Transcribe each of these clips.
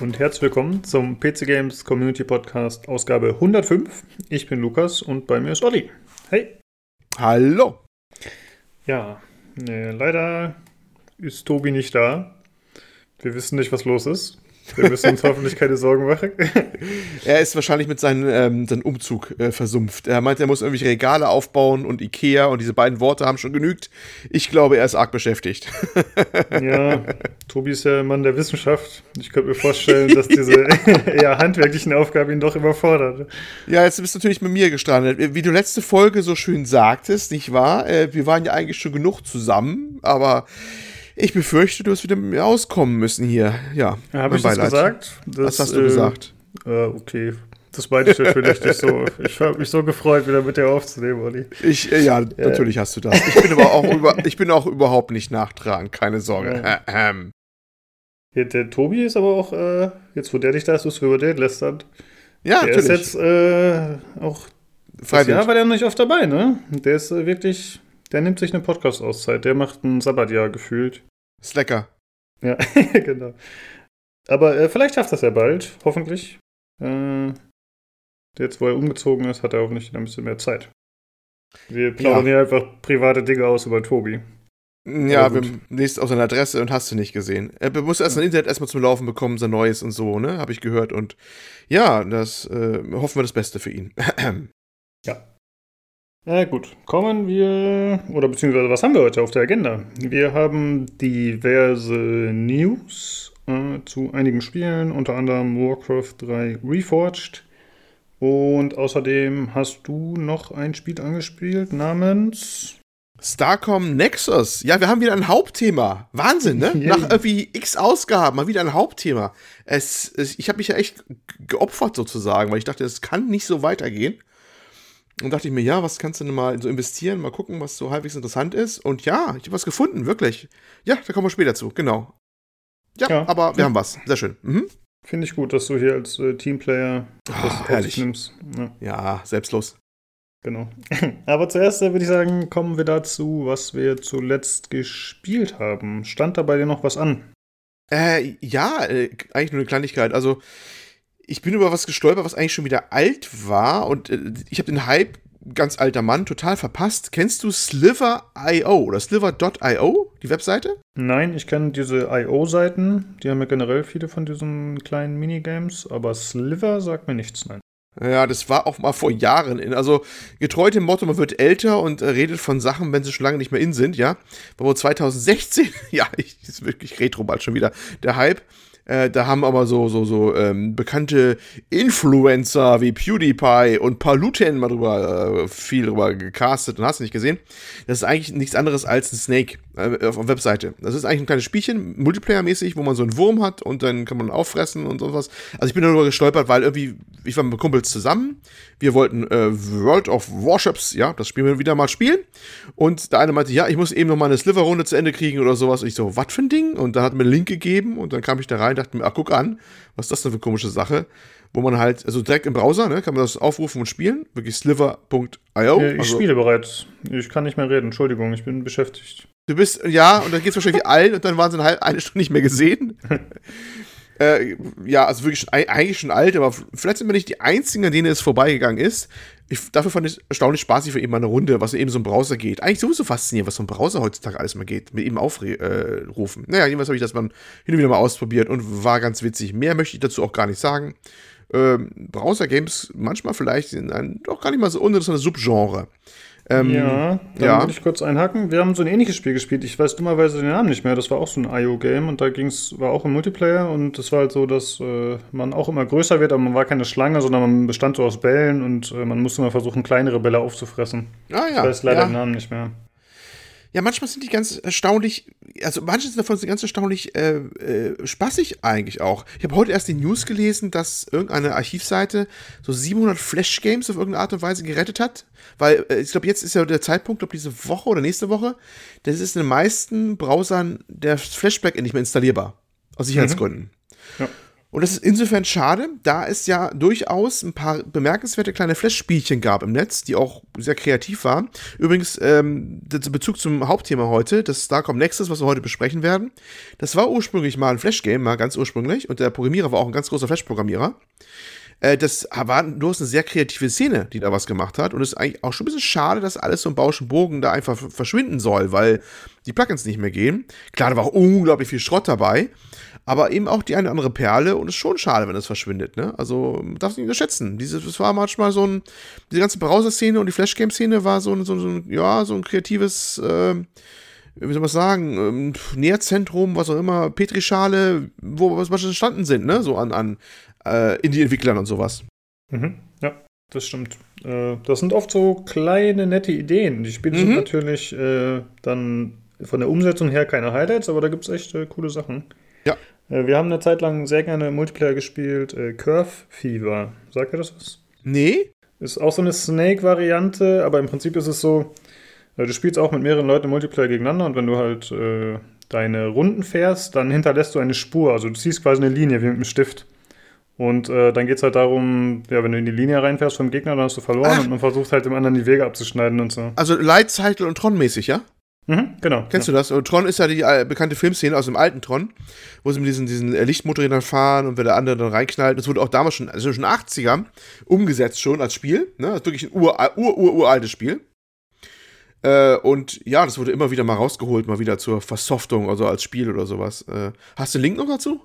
und herzlich willkommen zum PC Games Community Podcast Ausgabe 105. Ich bin Lukas und bei mir ist Olli. Hey. Hallo. Ja, nee, leider ist Tobi nicht da. Wir wissen nicht, was los ist. Wir müssen uns hoffentlich keine Sorgen machen. er ist wahrscheinlich mit seinem, ähm, seinem Umzug äh, versumpft. Er meint, er muss irgendwelche Regale aufbauen und Ikea und diese beiden Worte haben schon genügt. Ich glaube, er ist arg beschäftigt. ja, Tobi ist ja Mann der Wissenschaft. Ich könnte mir vorstellen, dass diese eher handwerklichen Aufgaben ihn doch überfordert. Ja, jetzt bist du natürlich mit mir gestrandet. Wie du letzte Folge so schön sagtest, nicht wahr? Äh, wir waren ja eigentlich schon genug zusammen, aber ich befürchte, du wirst wieder mit mir auskommen müssen hier. Ja. Habe ich das gesagt? Das, Was hast du äh, gesagt? Äh, okay. Das meinte ich natürlich nicht so. Ich habe mich so gefreut, wieder mit dir aufzunehmen, Olli. Ich, äh, ja, ja, natürlich hast du das. Ich bin aber auch, über, ich bin auch überhaupt nicht nachtragend, keine Sorge. Ja. Ähm. Ja, der Tobi ist aber auch, äh, jetzt wo der dich da ist, du über den lästern. Ja, der natürlich. ist jetzt äh, auch. Ja, war der noch nicht oft dabei, ne? Der ist äh, wirklich der nimmt sich eine Podcast-Auszeit. Der macht ein Sabbatjahr gefühlt. Slacker. Ja, genau. Aber äh, vielleicht schafft das ja bald, hoffentlich. Äh, jetzt, wo er umgezogen ist, hat er hoffentlich ein bisschen mehr Zeit. Wir plaudern ja. hier einfach private Dinge aus über Tobi. Ja, wir lesen aus seiner Adresse und hast du nicht gesehen. Er muss erst ja. sein Internet erstmal zum Laufen bekommen, sein Neues und so, ne? Habe ich gehört. Und ja, das äh, hoffen wir das Beste für ihn. ja. Na gut, kommen wir, oder beziehungsweise was haben wir heute auf der Agenda? Wir haben diverse News äh, zu einigen Spielen, unter anderem Warcraft 3 Reforged. Und außerdem hast du noch ein Spiel angespielt namens Starcom Nexus. Ja, wir haben wieder ein Hauptthema. Wahnsinn, ne? Nach irgendwie x Ausgaben mal wieder ein Hauptthema. Es, es ich habe mich ja echt geopfert sozusagen, weil ich dachte, es kann nicht so weitergehen. Und dachte ich mir, ja, was kannst du denn mal so investieren, mal gucken, was so halbwegs interessant ist. Und ja, ich habe was gefunden, wirklich. Ja, da kommen wir später zu, genau. Ja, ja. aber wir haben was. Sehr schön. Mhm. Finde ich gut, dass du hier als äh, Teamplayer das oh, herrlich. nimmst. Ja. ja, selbstlos. Genau. aber zuerst äh, würde ich sagen, kommen wir dazu, was wir zuletzt gespielt haben. Stand da bei dir noch was an? Äh, ja, äh, eigentlich nur eine Kleinigkeit. Also, ich bin über was gestolpert, was eigentlich schon wieder alt war und äh, ich habe den Hype ganz alter Mann total verpasst. Kennst du Sliver.io oder Sliver.io, die Webseite? Nein, ich kenne diese IO-Seiten. Die haben ja generell viele von diesen kleinen Minigames, aber Sliver sagt mir nichts, nein. Ja, das war auch mal vor Jahren in. Also getreu dem Motto, man wird älter und äh, redet von Sachen, wenn sie schon lange nicht mehr in sind, ja. Wohl 2016, ja, ich, ist wirklich retro bald schon wieder, der Hype. Äh, da haben aber so, so, so ähm, bekannte Influencer wie PewDiePie und Paluten mal drüber, äh, viel drüber gecastet und hast nicht gesehen. Das ist eigentlich nichts anderes als ein Snake äh, auf der Webseite. Das ist eigentlich ein kleines Spielchen, Multiplayer-mäßig, wo man so einen Wurm hat und dann kann man auffressen und sowas. Also ich bin darüber gestolpert, weil irgendwie, ich war mit Kumpels zusammen, wir wollten äh, World of Warships, ja, das Spiel wir wieder mal spielen. Und der eine meinte, ja, ich muss eben noch mal eine Sliver-Runde zu Ende kriegen oder sowas. Und ich so, was für ein Ding? Und dann hat mir einen Link gegeben und dann kam ich da rein und dachte mir, ach, guck an, was ist das denn für eine komische Sache? Wo man halt, also direkt im Browser, ne, kann man das aufrufen und spielen. Wirklich sliver.io. Ja, ich also, spiele bereits. Ich kann nicht mehr reden, Entschuldigung, ich bin beschäftigt. Du bist, ja, und dann geht es wahrscheinlich wie allen und dann waren sie eine, eine Stunde nicht mehr gesehen. Äh, ja, also wirklich eigentlich schon alt, aber vielleicht sind wir nicht die einzigen, an denen es vorbeigegangen ist. Ich, dafür fand ich es erstaunlich spaßig für eben mal eine Runde, was eben so ein Browser geht. Eigentlich sowieso faszinierend, was so ein Browser heutzutage alles mal geht, mit ihm aufrufen. Äh, naja, jedenfalls habe ich das mal hin und wieder mal ausprobiert und war ganz witzig. Mehr möchte ich dazu auch gar nicht sagen. Ähm, Browser-Games manchmal vielleicht sind ein doch gar nicht mal so uninteressantes Subgenre. Ähm, ja, dann ja. würde ich kurz einhaken. Wir haben so ein ähnliches Spiel gespielt. Ich weiß dummerweise den Namen nicht mehr. Das war auch so ein IO-Game und da ging's, war auch im Multiplayer und es war halt so, dass äh, man auch immer größer wird, aber man war keine Schlange, sondern man bestand so aus Bällen und äh, man musste mal versuchen, kleinere Bälle aufzufressen. Ah ja. Ich weiß leider ja. den Namen nicht mehr. Ja, manchmal sind die ganz erstaunlich, also manche davon sind ganz erstaunlich äh, äh, spaßig eigentlich auch. Ich habe heute erst die News gelesen, dass irgendeine Archivseite so 700 Flash-Games auf irgendeine Art und Weise gerettet hat. Weil äh, ich glaube, jetzt ist ja der Zeitpunkt, glaube diese Woche oder nächste Woche, das ist in den meisten Browsern der Flashback nicht mehr installierbar. Aus Sicherheitsgründen. Mhm. Ja. Und das ist insofern schade, da es ja durchaus ein paar bemerkenswerte kleine Flash-Spielchen gab im Netz, die auch sehr kreativ waren. Übrigens, ähm, Bezug zum Hauptthema heute, das Starcom Nexus, was wir heute besprechen werden, das war ursprünglich mal ein Flash-Game, mal ganz ursprünglich. Und der Programmierer war auch ein ganz großer Flash-Programmierer. Äh, das war durchaus eine sehr kreative Szene, die da was gemacht hat. Und es ist eigentlich auch schon ein bisschen schade, dass alles so im Bauschen Bogen da einfach verschwinden soll, weil die Plugins nicht mehr gehen. Klar, da war auch unglaublich viel Schrott dabei aber eben auch die eine oder andere Perle und es ist schon schade, wenn das verschwindet, ne? Also, darf es nicht unterschätzen. Diese, das war manchmal so ein, diese ganze Browser-Szene und die Flash-Game-Szene war so ein, so, so, ja, so ein kreatives, äh, wie soll man sagen, ähm, Nährzentrum, was auch immer, Petrischale, wo was entstanden sind, ne? So an, an äh, Indie-Entwicklern und sowas. Mhm, ja, das stimmt. Äh, das sind oft so kleine, nette Ideen. Die Spiele mhm. sind natürlich äh, dann von der Umsetzung her keine Highlights, aber da gibt es echt äh, coole Sachen. Ja. Äh, wir haben eine Zeit lang sehr gerne Multiplayer gespielt. Äh, Curve Fever. Sagt ihr das was? Nee. Ist auch so eine Snake-Variante, aber im Prinzip ist es so, äh, du spielst auch mit mehreren Leuten Multiplayer gegeneinander und wenn du halt äh, deine Runden fährst, dann hinterlässt du eine Spur. Also du ziehst quasi eine Linie wie mit einem Stift. Und äh, dann geht es halt darum, ja, wenn du in die Linie reinfährst vom Gegner, dann hast du verloren Ach. und man versucht halt dem anderen die Wege abzuschneiden und so. Also Light Cycle und Tron mäßig, ja? Mhm, genau. Kennst ja. du das? Und Tron ist ja die äh, bekannte Filmszene aus dem alten Tron, wo sie mit diesen, diesen äh, Lichtmotorrädern fahren und wenn der andere dann reinknallt. Das wurde auch damals schon, also schon 80er, umgesetzt schon als Spiel. Ne? Das ist wirklich ein ur, ur, ur, uraltes Spiel. Äh, und ja, das wurde immer wieder mal rausgeholt, mal wieder zur Versoftung, also als Spiel oder sowas. Äh, hast du einen Link noch dazu?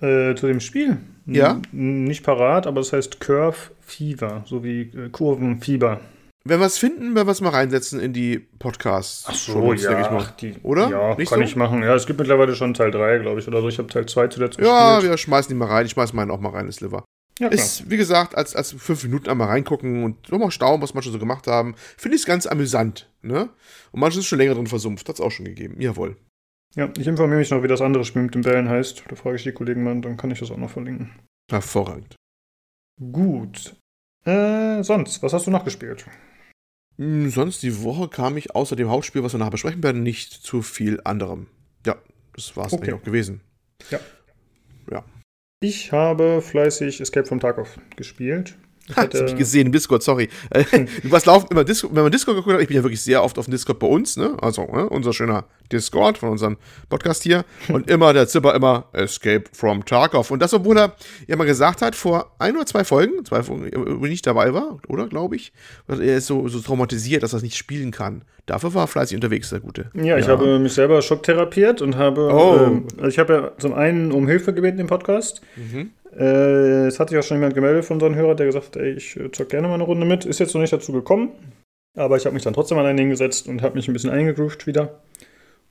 Äh, zu dem Spiel? Ja. N nicht parat, aber es das heißt Curve Fever, so wie äh, Kurvenfieber. Wenn wir es finden, werden wir es mal reinsetzen in die Podcasts. Ach so, Schon, ja. Ich mal. Die, oder? Ja, Nicht kann so? ich machen. Ja, es gibt mittlerweile schon Teil 3, glaube ich, oder so. Ich habe Teil 2 zuletzt gespielt. Ja, wir schmeißen die mal rein. Ich schmeiß meinen auch mal rein, das Liver. Ja, ist, wie gesagt, als, als fünf Minuten einmal reingucken und nochmal staunen, was manche so gemacht haben, finde ich es ganz amüsant. Ne? Und manches ist schon länger drin versumpft. Hat es auch schon gegeben. Jawohl. Ja, ich informiere mich noch, wie das andere Spiel mit den Bällen heißt. Da frage ich die Kollegen mal, dann kann ich das auch noch verlinken. Hervorragend. Gut. Äh, sonst, was hast du noch gespielt? Hm, sonst die Woche kam ich außer dem Hauptspiel, was wir nachher besprechen werden, nicht zu viel anderem. Ja, das war es okay. eigentlich auch gewesen. Ja. Ja. Ich habe fleißig Escape from Tarkov gespielt. Ich ha, das habe ich gesehen im Discord, sorry. Was laufen immer Discord, wenn man Discord geguckt hat, ich bin ja wirklich sehr oft auf dem Discord bei uns, ne? Also, ne? unser schöner Discord von unserem Podcast hier. Und immer der Zipper immer Escape from Tarkov. Und das, obwohl er ja mal gesagt hat, vor ein oder zwei Folgen, zwei Folgen, wo ich nicht dabei war, oder glaube ich, er ist so, so traumatisiert, dass er es nicht spielen kann. Dafür war er fleißig unterwegs, der Gute. Ja, ich ja. habe mich selber schocktherapiert und habe, oh. ähm, also ich habe ja zum einen um Hilfe gebeten im Podcast. Mhm. Äh, es hat sich auch schon jemand gemeldet von unseren Hörern, der gesagt hat, ey, ich äh, zock gerne mal eine Runde mit. Ist jetzt noch nicht dazu gekommen, aber ich habe mich dann trotzdem alleine hingesetzt und habe mich ein bisschen eingegroovt wieder.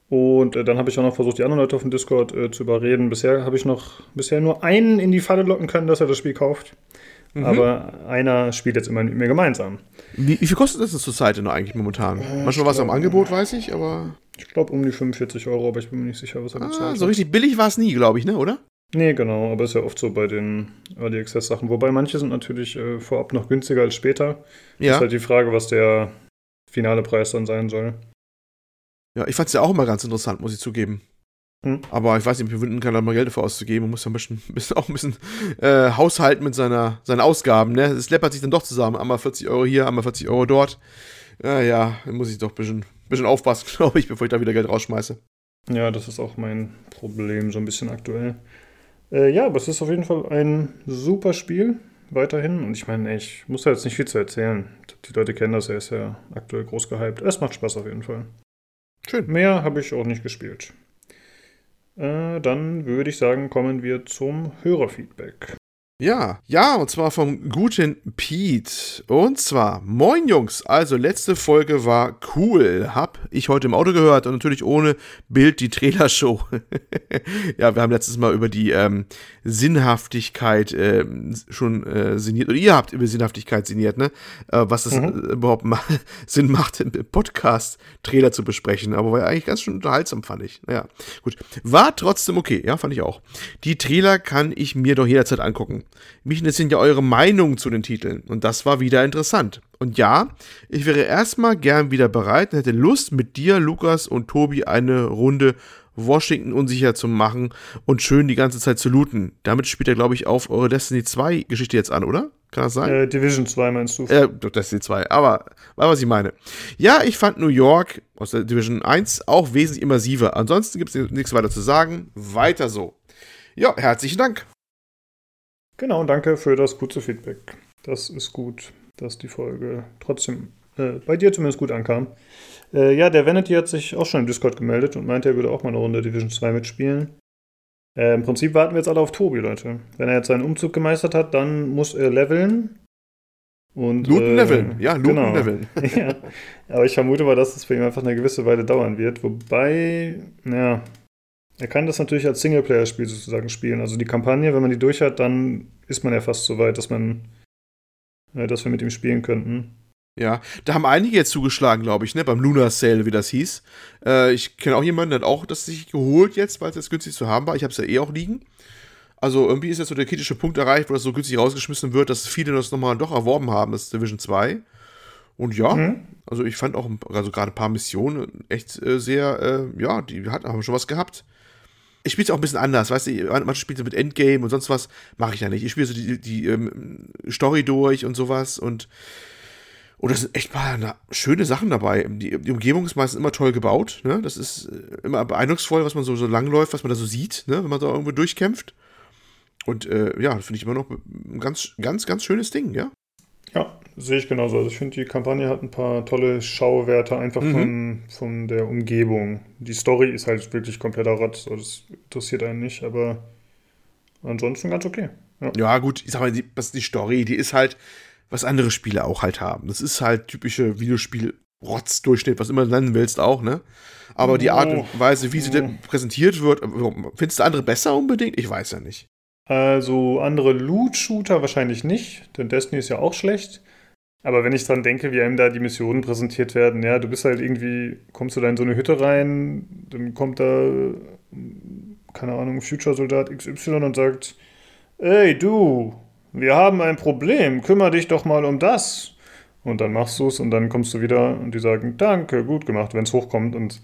Und äh, dann habe ich auch noch versucht, die anderen Leute auf dem Discord äh, zu überreden. Bisher habe ich noch bisher nur einen in die Falle locken können, dass er das Spiel kauft. Mhm. Aber einer spielt jetzt immer mit mir gemeinsam. Wie, wie viel kostet das zur Zeit denn eigentlich momentan? Äh, Manchmal was am Angebot, weiß ich, aber. Ich glaube um die 45 Euro, aber ich bin mir nicht sicher, was er ah, bezahlt. So richtig billig war es nie, glaube ich, ne, oder? Nee, genau, aber ist ja oft so bei den Early Access Sachen. Wobei manche sind natürlich äh, vorab noch günstiger als später. Ja. Ist halt die Frage, was der finale Preis dann sein soll. Ja, ich fand es ja auch immer ganz interessant, muss ich zugeben. Hm. Aber ich weiß nicht, wir kann da mal Geld dafür auszugeben. Man muss ja ein bisschen, bisschen auch ein bisschen äh, haushalten mit seiner, seinen Ausgaben. Ne? Es läppert sich dann doch zusammen. Einmal 40 Euro hier, einmal 40 Euro dort. Ja, ja, muss ich doch ein bisschen, bisschen aufpassen, glaube ich, bevor ich da wieder Geld rausschmeiße. Ja, das ist auch mein Problem so ein bisschen aktuell. Äh, ja, aber es ist auf jeden Fall ein super Spiel weiterhin. Und ich meine, ich muss da jetzt nicht viel zu erzählen. Die Leute kennen das, er ist ja aktuell groß gehypt. Es macht Spaß auf jeden Fall. Schön. Mehr habe ich auch nicht gespielt. Äh, dann würde ich sagen, kommen wir zum Hörerfeedback. Ja, ja, und zwar vom guten Pete. Und zwar, moin Jungs, also letzte Folge war cool. Hab ich heute im Auto gehört und natürlich ohne Bild die Trailershow. ja, wir haben letztes Mal über die ähm, Sinnhaftigkeit äh, schon äh, sinniert, oder ihr habt über Sinnhaftigkeit sinniert, ne? Äh, was es mhm. überhaupt ma Sinn macht, im Podcast Trailer zu besprechen. Aber war ja eigentlich ganz schön unterhaltsam, fand ich. Naja, gut. War trotzdem okay, ja, fand ich auch. Die Trailer kann ich mir doch jederzeit angucken. Mich interessieren ja eure Meinungen zu den Titeln. Und das war wieder interessant. Und ja, ich wäre erstmal gern wieder bereit und hätte Lust, mit dir, Lukas und Tobi eine Runde Washington unsicher zu machen und schön die ganze Zeit zu looten. Damit spielt er, glaube ich, auf eure Destiny 2 Geschichte jetzt an, oder? Kann das sein? Äh, Division 2 meinst du? Äh, Destiny 2, aber war was ich meine. Ja, ich fand New York aus der Division 1 auch wesentlich immersiver. Ansonsten gibt es nichts weiter zu sagen. Weiter so. Ja, herzlichen Dank. Genau, danke für das gute Feedback. Das ist gut, dass die Folge trotzdem äh, bei dir zumindest gut ankam. Äh, ja, der Vanity hat sich auch schon im Discord gemeldet und meinte, er würde auch mal eine Runde Division 2 mitspielen. Äh, Im Prinzip warten wir jetzt alle auf Tobi, Leute. Wenn er jetzt seinen Umzug gemeistert hat, dann muss er leveln. Und, looten äh, leveln, ja, looten genau. leveln. ja, aber ich vermute mal, dass das für ihn einfach eine gewisse Weile dauern wird. Wobei, ja, er kann das natürlich als Singleplayer-Spiel sozusagen spielen. Also die Kampagne, wenn man die durch hat, dann ist man ja fast so weit, dass man, äh, dass wir mit ihm spielen könnten. Ja, da haben einige jetzt zugeschlagen, glaube ich, ne, beim Lunar Sale, wie das hieß. Äh, ich kenne auch jemanden, der hat auch das sich geholt jetzt, weil es jetzt günstig zu haben war. Ich habe es ja eh auch liegen. Also irgendwie ist jetzt so der kritische Punkt erreicht, wo das so günstig rausgeschmissen wird, dass viele das nochmal doch erworben haben, das Division 2. Und ja, mhm. also ich fand auch also gerade ein paar Missionen echt äh, sehr, äh, ja, die hat, haben schon was gehabt. Ich spiele es auch ein bisschen anders, weißt du, man spielt mit Endgame und sonst was, mache ich ja nicht. Ich spiele so die, die ähm, Story durch und sowas und und da sind echt mal na, schöne Sachen dabei. Die, die, Umgebung ist meistens immer toll gebaut. Ne? Das ist äh, immer beeindrucksvoll, was man so, so langläuft, was man da so sieht, ne? wenn man da irgendwo durchkämpft. Und äh, ja, finde ich immer noch ein ganz, ganz, ganz schönes Ding, ja. Ja, sehe ich genauso. Also ich finde, die Kampagne hat ein paar tolle Schauwerte einfach mhm. von, von der Umgebung. Die Story ist halt wirklich kompletter Rotz. Also das interessiert einen nicht, aber ansonsten ganz okay. Ja, ja gut, ich sag mal, die, was die Story, die ist halt, was andere Spiele auch halt haben. Das ist halt typische Videospiel-Rotz-Durchschnitt, was immer du nennen willst auch, ne? Aber die Art und Weise, wie sie oh. präsentiert wird, findest du andere besser unbedingt? Ich weiß ja nicht. Also andere Loot-Shooter wahrscheinlich nicht, denn Destiny ist ja auch schlecht. Aber wenn ich dran denke, wie einem da die Missionen präsentiert werden, ja, du bist halt irgendwie, kommst du da in so eine Hütte rein, dann kommt da, keine Ahnung, Future-Soldat XY und sagt, ey du, wir haben ein Problem, kümmere dich doch mal um das. Und dann machst du es und dann kommst du wieder und die sagen, danke, gut gemacht, wenn es hochkommt. Und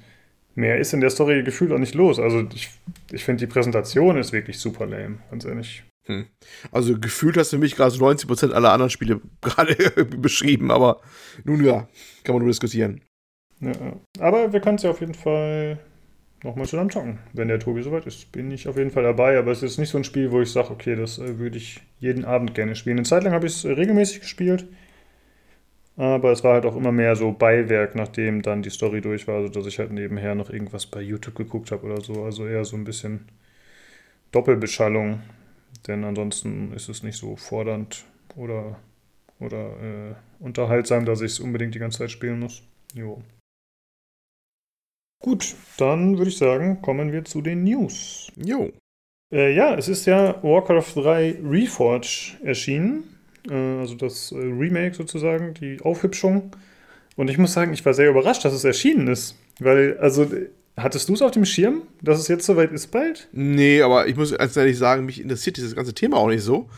mehr ist in der Story gefühlt auch nicht los. Also ich, ich finde, die Präsentation ist wirklich super lame, ganz ehrlich. Hm. Also gefühlt hast du mich gerade so 90% aller anderen Spiele gerade beschrieben, aber nun ja, kann man nur diskutieren. Ja, aber wir können es ja auf jeden Fall nochmal zusammen zocken. Wenn der Tobi soweit ist, bin ich auf jeden Fall dabei. Aber es ist nicht so ein Spiel, wo ich sage, okay, das äh, würde ich jeden Abend gerne spielen. Eine Zeit lang habe ich es äh, regelmäßig gespielt. Aber es war halt auch immer mehr so Beiwerk, nachdem dann die Story durch war, also dass ich halt nebenher noch irgendwas bei YouTube geguckt habe oder so. Also eher so ein bisschen Doppelbeschallung. Denn ansonsten ist es nicht so fordernd oder, oder äh, unterhaltsam, dass ich es unbedingt die ganze Zeit spielen muss. Jo. Gut, dann würde ich sagen, kommen wir zu den News. Jo. Äh, ja, es ist ja Warcraft 3 Reforge erschienen. Äh, also das äh, Remake sozusagen, die Aufhübschung. Und ich muss sagen, ich war sehr überrascht, dass es erschienen ist. Weil, also, hattest du es auf dem Schirm, dass es jetzt soweit ist bald? Nee, aber ich muss ganz ehrlich sagen, mich interessiert dieses ganze Thema auch nicht so.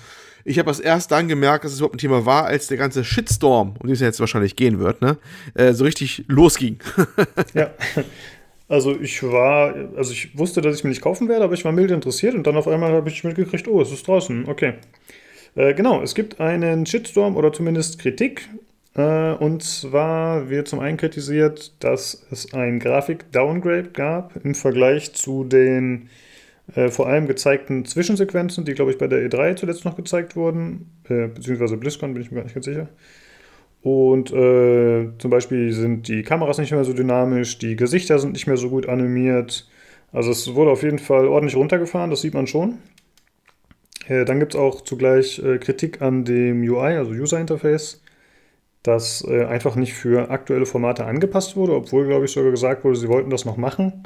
Ich habe es erst dann gemerkt, dass es überhaupt ein Thema war, als der ganze Shitstorm, um den es ja jetzt wahrscheinlich gehen wird, ne, äh, so richtig losging. ja. Also ich war, also ich wusste, dass ich mir nicht kaufen werde, aber ich war mild interessiert und dann auf einmal habe ich mitgekriegt, oh, es ist draußen, okay. Äh, genau, es gibt einen Shitstorm oder zumindest Kritik. Äh, und zwar wird zum einen kritisiert, dass es ein Grafik-Downgrade gab im Vergleich zu den äh, vor allem gezeigten Zwischensequenzen, die, glaube ich, bei der E3 zuletzt noch gezeigt wurden, äh, beziehungsweise BlizzCon, bin ich mir gar nicht ganz sicher. Und äh, zum Beispiel sind die Kameras nicht mehr so dynamisch, die Gesichter sind nicht mehr so gut animiert. Also es wurde auf jeden Fall ordentlich runtergefahren, das sieht man schon. Äh, dann gibt es auch zugleich äh, Kritik an dem UI, also User Interface, das äh, einfach nicht für aktuelle Formate angepasst wurde, obwohl, glaube ich, sogar gesagt wurde, sie wollten das noch machen.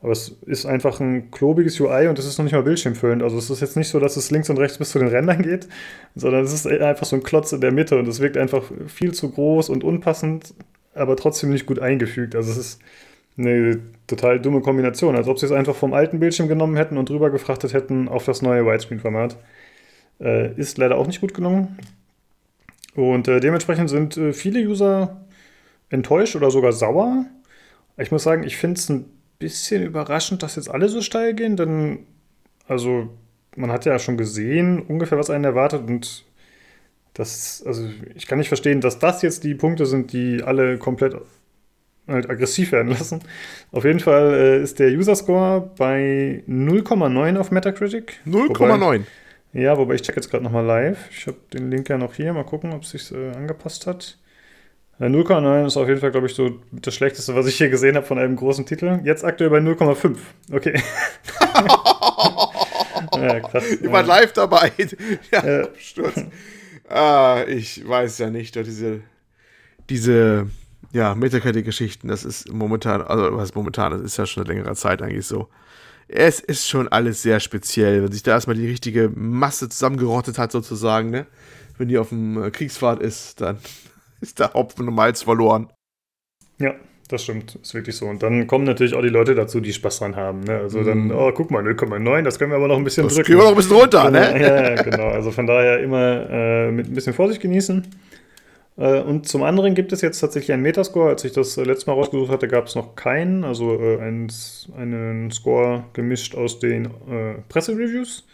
Aber es ist einfach ein klobiges UI und es ist noch nicht mal bildschirmfüllend. Also es ist jetzt nicht so, dass es links und rechts bis zu den Rändern geht, sondern es ist einfach so ein Klotz in der Mitte und es wirkt einfach viel zu groß und unpassend, aber trotzdem nicht gut eingefügt. Also es ist eine total dumme Kombination, als ob sie es einfach vom alten Bildschirm genommen hätten und rüber gefrachtet hätten auf das neue Widescreen-Format. Äh, ist leider auch nicht gut gelungen. Und äh, dementsprechend sind äh, viele User enttäuscht oder sogar sauer. Ich muss sagen, ich finde es ein bisschen überraschend, dass jetzt alle so steil gehen, denn also man hat ja schon gesehen, ungefähr was einen erwartet und das, also ich kann nicht verstehen, dass das jetzt die Punkte sind, die alle komplett halt aggressiv werden lassen. Auf jeden Fall äh, ist der User Score bei 0,9 auf Metacritic. 0,9? Ja, wobei ich check jetzt gerade nochmal live. Ich habe den Link ja noch hier. Mal gucken, ob es sich äh, angepasst hat. 0,9 ist auf jeden Fall, glaube ich, so das Schlechteste, was ich hier gesehen habe von einem großen Titel. Jetzt aktuell bei 0,5. Okay. ja, krass. Jemand ja. live dabei. ja, ja. Sturz. Ah, ich weiß ja nicht, diese, diese ja, Metacritic-Geschichten, das ist momentan, also was momentan, das ist ja schon eine längere Zeit eigentlich so. Es ist schon alles sehr speziell, wenn sich da erstmal die richtige Masse zusammengerottet hat, sozusagen, ne? Wenn die auf dem äh, Kriegsfahrt ist, dann ist der Hopfen und Malz verloren. Ja, das stimmt, ist wirklich so. Und dann kommen natürlich auch die Leute dazu, die Spaß dran haben. Ne? Also mm. dann, mhm. oh, guck mal, 0,9, das können wir aber noch ein bisschen das drücken. Das wir noch ein bisschen runter, ne? Ja, genau. Also von daher immer äh, mit ein bisschen Vorsicht genießen. Äh, und zum anderen gibt es jetzt tatsächlich einen Metascore. Als ich das letzte Mal rausgesucht hatte, gab es noch keinen. Also äh, einen, Score gemischt aus den äh, Pressereviews.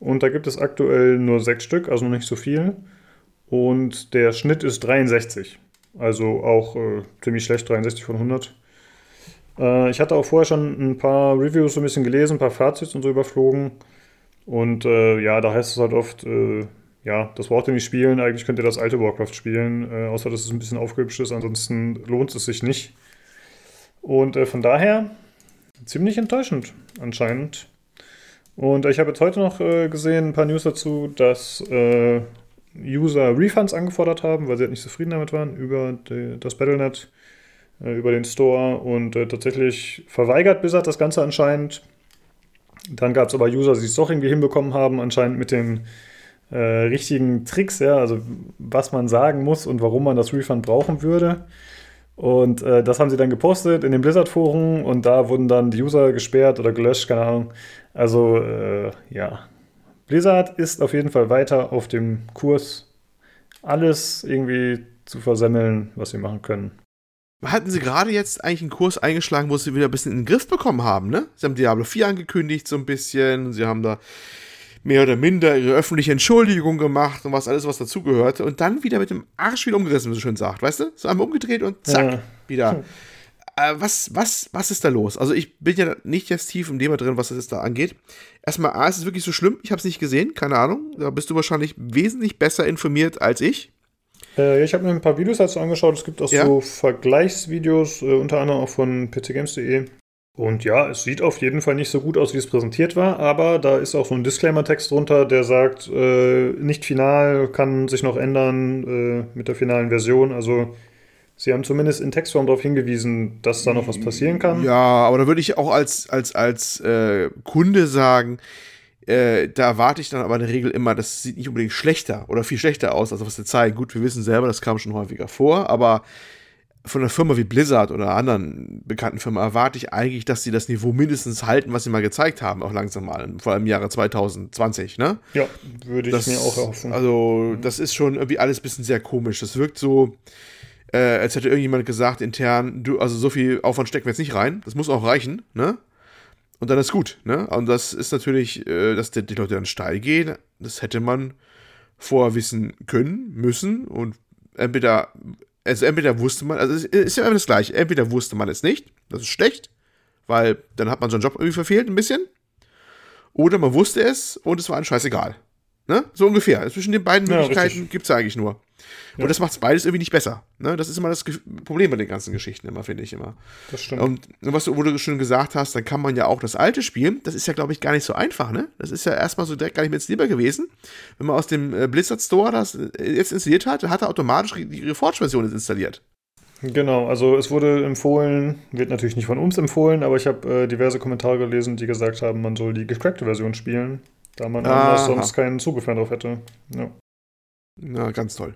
Und da gibt es aktuell nur sechs Stück, also noch nicht so viel. Und der Schnitt ist 63. Also auch äh, ziemlich schlecht, 63 von 100. Äh, ich hatte auch vorher schon ein paar Reviews so ein bisschen gelesen, ein paar Fazits und so überflogen. Und äh, ja, da heißt es halt oft, äh, ja, das braucht ihr nicht spielen. Eigentlich könnt ihr das alte Warcraft spielen, äh, außer dass es ein bisschen aufgehübscht ist. Ansonsten lohnt es sich nicht. Und äh, von daher ziemlich enttäuschend anscheinend. Und ich habe jetzt heute noch gesehen, ein paar News dazu, dass User Refunds angefordert haben, weil sie halt nicht zufrieden damit waren über die, das Battlenet, äh, über den Store und äh, tatsächlich verweigert Blizzard das Ganze anscheinend. Dann gab es aber User, die es doch irgendwie hinbekommen haben, anscheinend mit den äh, richtigen Tricks, ja, also was man sagen muss und warum man das Refund brauchen würde. Und äh, das haben sie dann gepostet in den Blizzard-Foren und da wurden dann die User gesperrt oder gelöscht, keine Ahnung. Also, äh, ja, Blizzard ist auf jeden Fall weiter auf dem Kurs, alles irgendwie zu versemmeln, was sie machen können. Hatten sie gerade jetzt eigentlich einen Kurs eingeschlagen, wo sie wieder ein bisschen in den Griff bekommen haben, ne? Sie haben Diablo 4 angekündigt so ein bisschen, sie haben da mehr oder minder ihre öffentliche Entschuldigung gemacht und was alles, was dazugehörte und dann wieder mit dem Arsch wieder umgerissen, wie man schön sagt, weißt du? So einmal umgedreht und zack, ja. wieder. Äh, was, was, was ist da los? Also ich bin ja nicht jetzt tief im Thema drin, was das da angeht. Erstmal, A, ist es wirklich so schlimm? Ich habe es nicht gesehen, keine Ahnung. Da bist du wahrscheinlich wesentlich besser informiert als ich. Äh, ich habe mir ein paar Videos dazu angeschaut. Es gibt auch ja? so Vergleichsvideos, äh, unter anderem auch von pcgames.de. Und ja, es sieht auf jeden Fall nicht so gut aus, wie es präsentiert war, aber da ist auch so ein Disclaimer-Text drunter, der sagt, äh, nicht final, kann sich noch ändern äh, mit der finalen Version. Also Sie haben zumindest in Textform darauf hingewiesen, dass da noch was passieren kann. Ja, aber da würde ich auch als, als, als äh, Kunde sagen, äh, da erwarte ich dann aber in der Regel immer, das sieht nicht unbedingt schlechter oder viel schlechter aus, als was sie zeigen. Gut, wir wissen selber, das kam schon häufiger vor, aber von einer Firma wie Blizzard oder anderen bekannten Firmen erwarte ich eigentlich, dass sie das Niveau mindestens halten, was sie mal gezeigt haben, auch langsam mal, vor allem im Jahre 2020, ne? Ja, würde ich das, mir auch erhoffen. Also, das ist schon irgendwie alles ein bisschen sehr komisch. Das wirkt so, äh, als hätte irgendjemand gesagt intern, du, also so viel Aufwand stecken wir jetzt nicht rein, das muss auch reichen, ne? Und dann ist gut, ne? Und das ist natürlich, äh, dass die, die Leute dann steil gehen, das hätte man vorher wissen können, müssen und entweder, also entweder wusste man, also es ist ja immer das Gleiche, entweder wusste man es nicht, das ist schlecht, weil dann hat man seinen Job irgendwie verfehlt ein bisschen, oder man wusste es und es war ein scheißegal. Ne? So ungefähr. Zwischen den beiden Möglichkeiten ja, gibt es eigentlich nur. Ja. Und das macht beides irgendwie nicht besser. Ne? Das ist immer das Problem bei den ganzen Geschichten, immer, finde ich immer. Das stimmt. Und was du, wo du schon gesagt hast, dann kann man ja auch das alte spielen. Das ist ja, glaube ich, gar nicht so einfach, ne? Das ist ja erstmal so direkt gar nicht mehr ins Lieber gewesen. Wenn man aus dem äh, Blizzard Store das äh, jetzt installiert hat, dann hat er automatisch die Reforged-Version installiert. Genau, also es wurde empfohlen, wird natürlich nicht von uns empfohlen, aber ich habe äh, diverse Kommentare gelesen, die gesagt haben, man soll die gecrackte Version spielen. Da man anders sonst keinen Zugriff mehr drauf hätte. Ja. Na, ganz toll.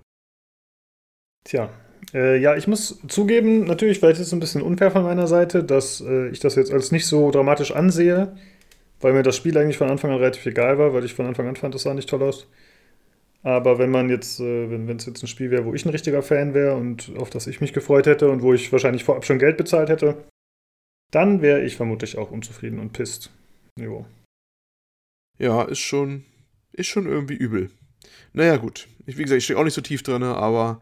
Tja, äh, ja, ich muss zugeben, natürlich, vielleicht ist es ein bisschen unfair von meiner Seite, dass äh, ich das jetzt als nicht so dramatisch ansehe, weil mir das Spiel eigentlich von Anfang an relativ egal war, weil ich von Anfang an fand, das sah nicht toll aus. Aber wenn man jetzt, äh, wenn es jetzt ein Spiel wäre, wo ich ein richtiger Fan wäre und auf das ich mich gefreut hätte und wo ich wahrscheinlich vorab schon Geld bezahlt hätte, dann wäre ich vermutlich auch unzufrieden und pisst. Jo. Ja, ist schon, ist schon irgendwie übel. Naja, gut. Ich, wie gesagt, ich stehe auch nicht so tief drin, aber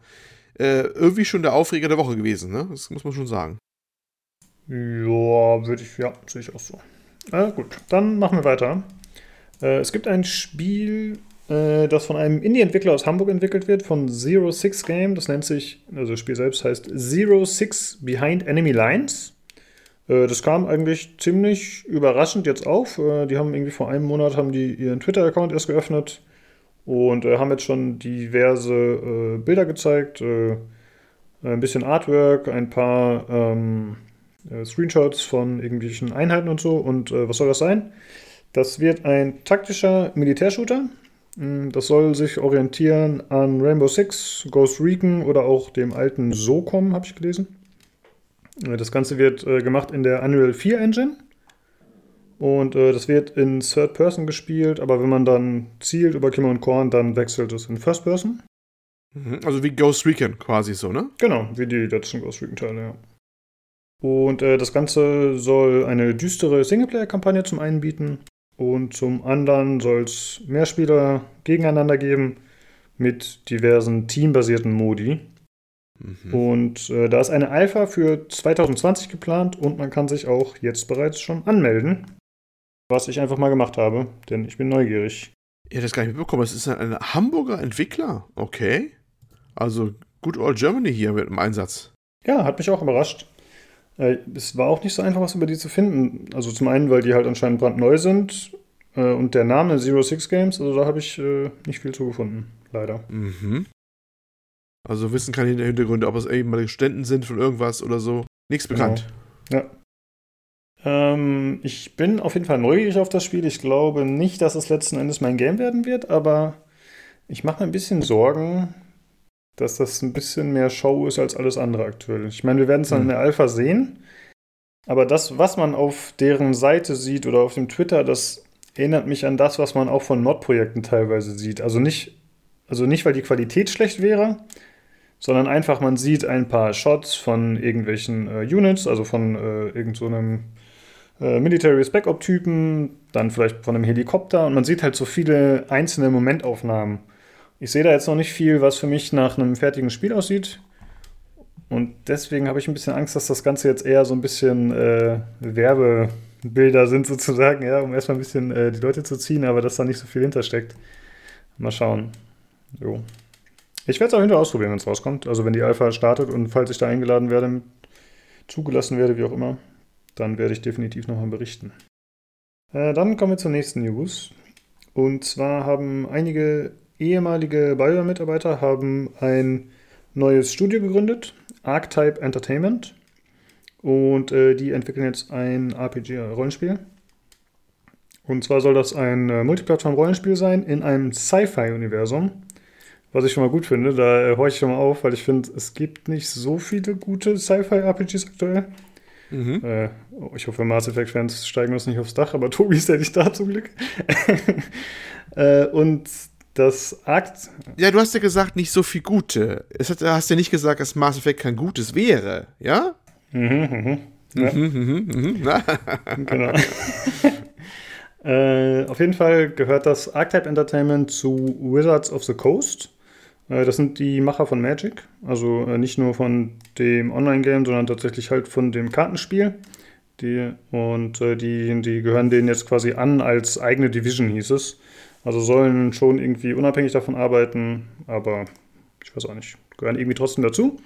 äh, irgendwie schon der Aufreger der Woche gewesen, ne? Das muss man schon sagen. Ja, würde ich, ja, sehe ich auch so. Äh, gut, dann machen wir weiter. Äh, es gibt ein Spiel, äh, das von einem Indie-Entwickler aus Hamburg entwickelt wird, von Zero Six Game. Das nennt sich, also das Spiel selbst heißt Zero Six Behind Enemy Lines. Äh, das kam eigentlich ziemlich überraschend jetzt auf. Äh, die haben irgendwie vor einem Monat haben die ihren Twitter-Account erst geöffnet und äh, haben jetzt schon diverse Bilder gezeigt, ein bisschen Artwork, ein paar ähm, äh, Screenshots von irgendwelchen Einheiten und so. Und was soll das sein? Das wird ein taktischer Militärshooter. Mm, das soll sich orientieren an Rainbow Six, Ghost Recon oder auch dem alten SOCOM, habe ich gelesen. Das Ganze wird äh, gemacht in der Unreal 4 Engine. Und äh, das wird in Third Person gespielt, aber wenn man dann zielt über Kimmer und Korn, dann wechselt es in First Person. Mhm, also wie Ghost Recon quasi so, ne? Genau, wie die letzten Ghost Recon-Teile, ja. Und äh, das Ganze soll eine düstere Singleplayer-Kampagne zum einen bieten und zum anderen soll es mehr Spieler gegeneinander geben mit diversen teambasierten Modi. Mhm. Und äh, da ist eine Alpha für 2020 geplant und man kann sich auch jetzt bereits schon anmelden. Was ich einfach mal gemacht habe, denn ich bin neugierig. Ja, das gar nicht mitbekommen. Es ist ein Hamburger Entwickler. Okay. Also Good Old Germany hier mit dem Einsatz. Ja, hat mich auch überrascht. Äh, es war auch nicht so einfach, was über die zu finden. Also zum einen, weil die halt anscheinend brandneu sind äh, und der Name Zero Six Games, also da habe ich äh, nicht viel zu gefunden, leider. Mhm. Also wissen keine Hintergründe, ob es ehemalige Studenten sind von irgendwas oder so. Nichts genau. bekannt. Ja. Ähm, ich bin auf jeden Fall neugierig auf das Spiel. Ich glaube nicht, dass es letzten Endes mein Game werden wird, aber ich mache mir ein bisschen Sorgen, dass das ein bisschen mehr Show ist als alles andere aktuell. Ich meine, wir werden es dann mhm. in der Alpha sehen, aber das, was man auf deren Seite sieht oder auf dem Twitter, das erinnert mich an das, was man auch von Mod-Projekten teilweise sieht. Also nicht, also nicht, weil die Qualität schlecht wäre, sondern einfach man sieht ein paar Shots von irgendwelchen äh, Units, also von äh, irgendeinem so äh, Military Spec-Op-Typen, dann vielleicht von einem Helikopter und man sieht halt so viele einzelne Momentaufnahmen. Ich sehe da jetzt noch nicht viel, was für mich nach einem fertigen Spiel aussieht. Und deswegen habe ich ein bisschen Angst, dass das Ganze jetzt eher so ein bisschen äh, Werbebilder sind, sozusagen, ja, um erstmal ein bisschen äh, die Leute zu ziehen, aber dass da nicht so viel hintersteckt. Mal schauen. Jo. Ich werde es auch hinterher ausprobieren, wenn es rauskommt. Also wenn die Alpha startet und falls ich da eingeladen werde, zugelassen werde, wie auch immer, dann werde ich definitiv nochmal berichten. Äh, dann kommen wir zur nächsten News. Und zwar haben einige ehemalige BioWare-Mitarbeiter ein neues Studio gegründet, Archetype Entertainment. Und äh, die entwickeln jetzt ein RPG-Rollenspiel. Und zwar soll das ein äh, Multiplattform-Rollenspiel sein in einem Sci-Fi-Universum. Was ich schon mal gut finde, da äh, horche ich schon mal auf, weil ich finde, es gibt nicht so viele gute Sci-Fi-RPGs aktuell. Mhm. Äh, ich hoffe, Mass Effect-Fans steigen uns nicht aufs Dach, aber Tobi ist ja nicht da zum Glück. äh, und das Akt. Ja, du hast ja gesagt, nicht so viel gute. Es hat, hast ja nicht gesagt, dass Mass Effect kein gutes wäre, ja? Mhm, mhm. Ja. Mhm, mhm, mhm. genau. äh, auf jeden Fall gehört das Archetype Entertainment zu Wizards of the Coast. Äh, das sind die Macher von Magic, also äh, nicht nur von dem Online-Game, sondern tatsächlich halt von dem Kartenspiel. Die, und äh, die, die gehören denen jetzt quasi an als eigene Division, hieß es. Also sollen schon irgendwie unabhängig davon arbeiten, aber ich weiß auch nicht, gehören irgendwie trotzdem dazu.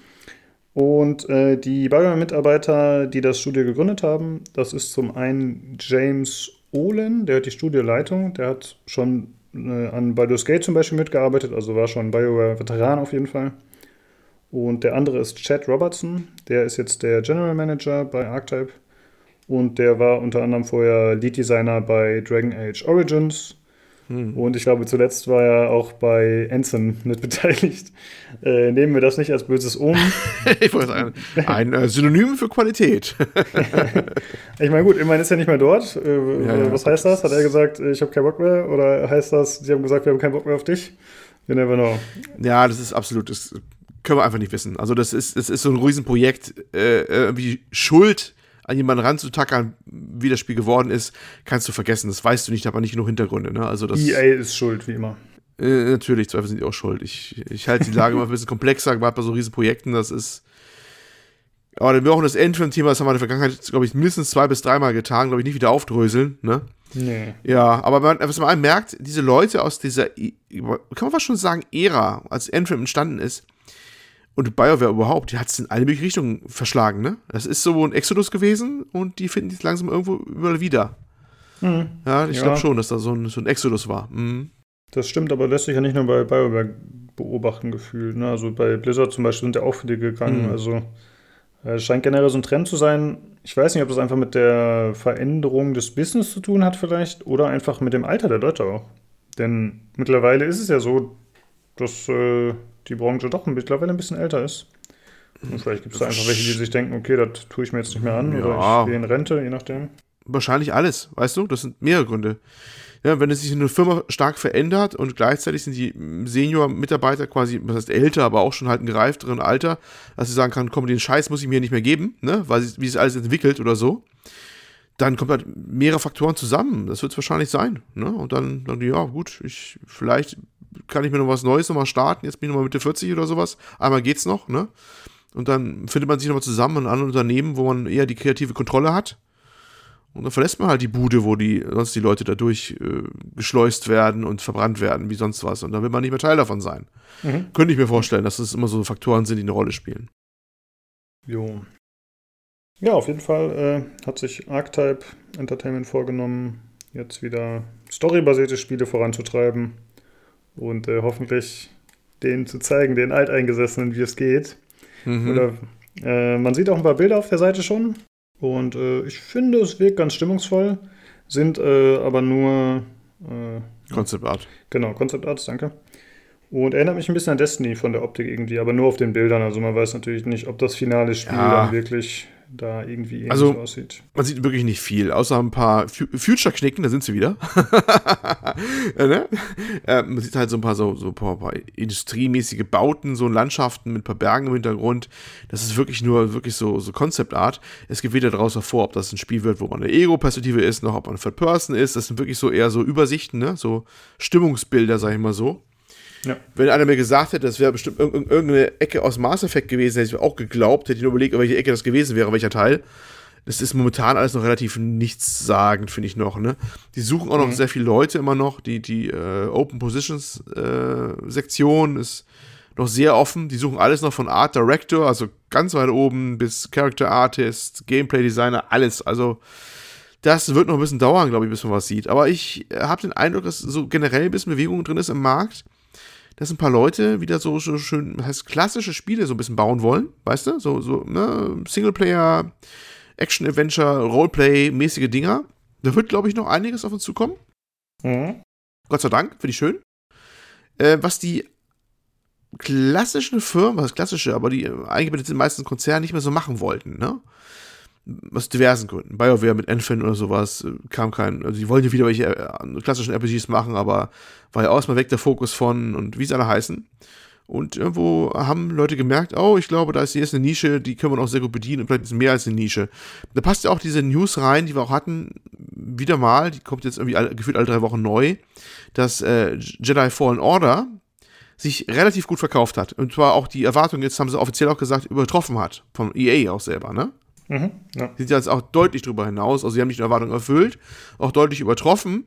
Und äh, die BioWare-Mitarbeiter, die das Studio gegründet haben, das ist zum einen James Olin, der hat die Studioleitung, der hat schon äh, an Baldur's Gate zum Beispiel mitgearbeitet, also war schon BioWare-Veteran auf jeden Fall. Und der andere ist Chad Robertson, der ist jetzt der General Manager bei Archetype. Und der war unter anderem vorher Lead Designer bei Dragon Age Origins. Hm. Und ich glaube, zuletzt war er auch bei Ensign mit beteiligt. Äh, nehmen wir das nicht als böses Omen. ich wollte sagen, ein äh, Synonym für Qualität. ich meine, gut, immerhin ist er nicht mehr dort. Äh, ja, was ja, heißt das? Hat er gesagt, ich habe keinen Bock mehr? Oder heißt das, sie haben gesagt, wir haben keinen Bock mehr auf dich? You never know. Ja, das ist absolut, das können wir einfach nicht wissen. Also, das ist, das ist so ein Riesenprojekt. Äh, irgendwie Schuld an jemanden ranzutackern, wie das Spiel geworden ist, kannst du vergessen. Das weißt du nicht, aber nicht genug Hintergründe. Ne? Also das, EA ist schuld, wie immer. Äh, natürlich, Zweifel sind die auch schuld. Ich, ich halte die Lage immer ein bisschen komplexer, gerade bei so riesen Projekten. Das ist. Aber dann wir auch das Endfilm-Thema, das haben wir in der Vergangenheit, glaube ich, mindestens zwei bis dreimal getan, glaube ich, nicht wieder aufdröseln. Ne? Nee. Ja, aber man, was man merkt, diese Leute aus dieser, kann man fast schon sagen, Ära, als Endfilm entstanden ist, und BioWare überhaupt, die hat es in alle möglichen Richtungen verschlagen, ne? Das ist so ein Exodus gewesen und die finden sich langsam irgendwo überall wieder. Mhm. Ja, ich Ja. glaube schon, dass da so ein, so ein Exodus war. Mhm. Das stimmt, aber lässt sich ja nicht nur bei BioWare beobachten, gefühlt. Ne? Also bei Blizzard zum Beispiel sind ja auch viele gegangen. Mhm. Also äh, es scheint generell so ein Trend zu sein. Ich weiß nicht, ob das einfach mit der Veränderung des Business zu tun hat, vielleicht, oder einfach mit dem Alter der Leute auch. Denn mittlerweile ist es ja so, dass äh, die Branche doch mittlerweile ein bisschen älter ist. Und vielleicht gibt es da einfach welche, die sich denken, okay, das tue ich mir jetzt nicht mehr an Ja. oder ich gehe in Rente, je nachdem. Wahrscheinlich alles, weißt du? Das sind mehrere Gründe. Ja, wenn es sich eine Firma stark verändert und gleichzeitig sind die Senior-Mitarbeiter quasi, was heißt älter, aber auch schon halt ein gereifteren Alter, dass sie sagen kann, komm, den Scheiß muss ich mir nicht mehr geben, ne? Weil wie sich alles entwickelt oder so. Dann kommt halt mehrere Faktoren zusammen. Das wird es wahrscheinlich sein. Ne? Und dann, dann, ja, gut, ich, vielleicht kann ich mir noch was Neues nochmal starten. Jetzt bin ich nochmal Mitte 40 oder sowas. Einmal geht's noch, ne? Und dann findet man sich nochmal zusammen in anderen Unternehmen, wo man eher die kreative Kontrolle hat. Und dann verlässt man halt die Bude, wo die, sonst die Leute dadurch äh, geschleust werden und verbrannt werden, wie sonst was. Und dann will man nicht mehr Teil davon sein. Mhm. Könnte ich mir vorstellen, dass das immer so Faktoren sind, die eine Rolle spielen. Jo. Ja, auf jeden Fall äh, hat sich Archetype Entertainment vorgenommen, jetzt wieder storybasierte Spiele voranzutreiben und äh, hoffentlich denen zu zeigen, den Alteingesessenen, wie es geht. Mhm. Oder, äh, man sieht auch ein paar Bilder auf der Seite schon und äh, ich finde, es wirkt ganz stimmungsvoll, sind äh, aber nur äh, Concept Art. Genau, Concept Arts, danke. Und erinnert mich ein bisschen an Destiny von der Optik irgendwie, aber nur auf den Bildern. Also man weiß natürlich nicht, ob das finale Spiel Ja. dann wirklich da irgendwie ähnlich Also- aussieht. Man sieht wirklich nicht viel, außer ein paar Fu- Future-Knicken, da sind sie wieder. ja, ne? äh, man sieht halt so ein paar so, so paar, paar industriemäßige Bauten, so Landschaften mit ein paar Bergen im Hintergrund. Das ist wirklich nur wirklich so, so Concept-Art. Es geht weder daraus hervor, ob das ein Spiel wird, wo man eine Ego-Perspektive ist, noch ob man Third Person ist. Das sind wirklich so eher so Übersichten, ne? so Stimmungsbilder, sag ich mal so. Ja. Wenn einer mir gesagt hätte, das wäre bestimmt irg- irgendeine Ecke aus Mass Effect gewesen, hätte ich mir auch geglaubt, hätte ich nur überlegt, welche Ecke das gewesen wäre, welcher Teil. Das ist momentan alles noch relativ nichtssagend, finde ich noch. Ne? Die suchen auch noch Mhm. sehr viele Leute immer noch. Die, die äh, Open Positions äh, Sektion ist noch sehr offen. Die suchen alles noch von Art Director, also ganz weit oben bis Character Artist, Gameplay Designer, alles. Also das wird noch ein bisschen dauern, glaube ich, bis man was sieht. Aber ich äh, habe den Eindruck, dass so generell ein bisschen Bewegung drin ist im Markt dass ein paar Leute wieder so, so schön, was heißt klassische Spiele so ein bisschen bauen wollen, weißt du? So, so, ne, Singleplayer, Action-Adventure, Roleplay-mäßige Dinger. Da wird, glaube ich, noch einiges auf uns zukommen. Mhm. Gott sei Dank, finde ich schön. Äh, was die klassischen Firmen, was klassische, aber die eingebetteten meisten Konzerne nicht mehr so machen wollten, ne? Aus diversen Gründen. BioWare mit Enfin oder sowas äh, kam kein, also die wollen ja wieder welche äh, klassischen RPGs machen, aber war ja auch mal weg der Fokus von und wie sie alle heißen. Und irgendwo haben Leute gemerkt, oh, ich glaube, da ist ist eine Nische, die können wir auch sehr gut bedienen und vielleicht ist mehr als eine Nische. Da passt ja auch diese News rein, die wir auch hatten, wieder mal, die kommt jetzt irgendwie alle, gefühlt alle drei Wochen neu, dass äh, Jedi Fallen Order sich relativ gut verkauft hat. Und zwar auch die Erwartung, jetzt haben sie offiziell auch gesagt, übertroffen hat. Vom EA auch selber, ne? Mhm. Ja. Die sind jetzt auch deutlich drüber hinaus. Also sie haben nicht nur Erwartungen erfüllt, auch deutlich übertroffen.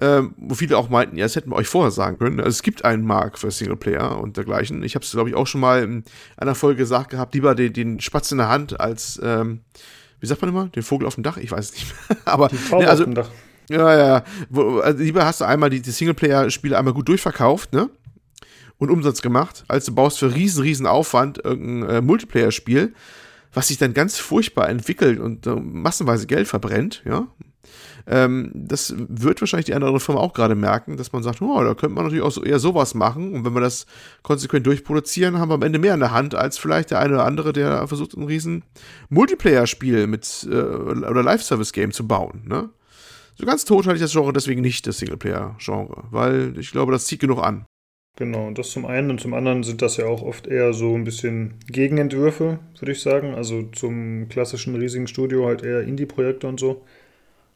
Ähm, wo viele auch meinten, ja, das hätten wir euch vorher sagen können. Also es gibt einen Markt für Singleplayer und dergleichen. Ich habe es, glaube ich, auch schon mal in einer Folge gesagt gehabt, lieber den, den Spatz in der Hand als, ähm, wie sagt man immer, den Vogel auf dem Dach? Ich weiß es nicht mehr. Aber, ne, also, auf dem Dach. ja, ja. Also lieber hast du einmal die, die Singleplayer-Spiele einmal gut durchverkauft, ne? Und Umsatz gemacht, als du baust für riesen, riesen Aufwand irgendein äh, Multiplayer-Spiel, was sich dann ganz furchtbar entwickelt und äh, massenweise Geld verbrennt, ja. Ähm, das wird wahrscheinlich die andere Firma auch gerade merken, dass man sagt, oh, da könnte man natürlich auch so eher sowas machen. Und wenn wir das konsequent durchproduzieren, haben wir am Ende mehr in der Hand, als vielleicht der eine oder andere, der versucht, ein riesen Multiplayer-Spiel mit äh, oder Live-Service-Game zu bauen, ne? So ganz tot halte ich das Genre deswegen nicht, das Singleplayer-Genre, weil ich glaube, das zieht genug an. Genau, das zum einen und zum anderen sind das ja auch oft eher so ein bisschen Gegenentwürfe, würde ich sagen. Also zum klassischen riesigen Studio halt eher Indie-Projekte und so.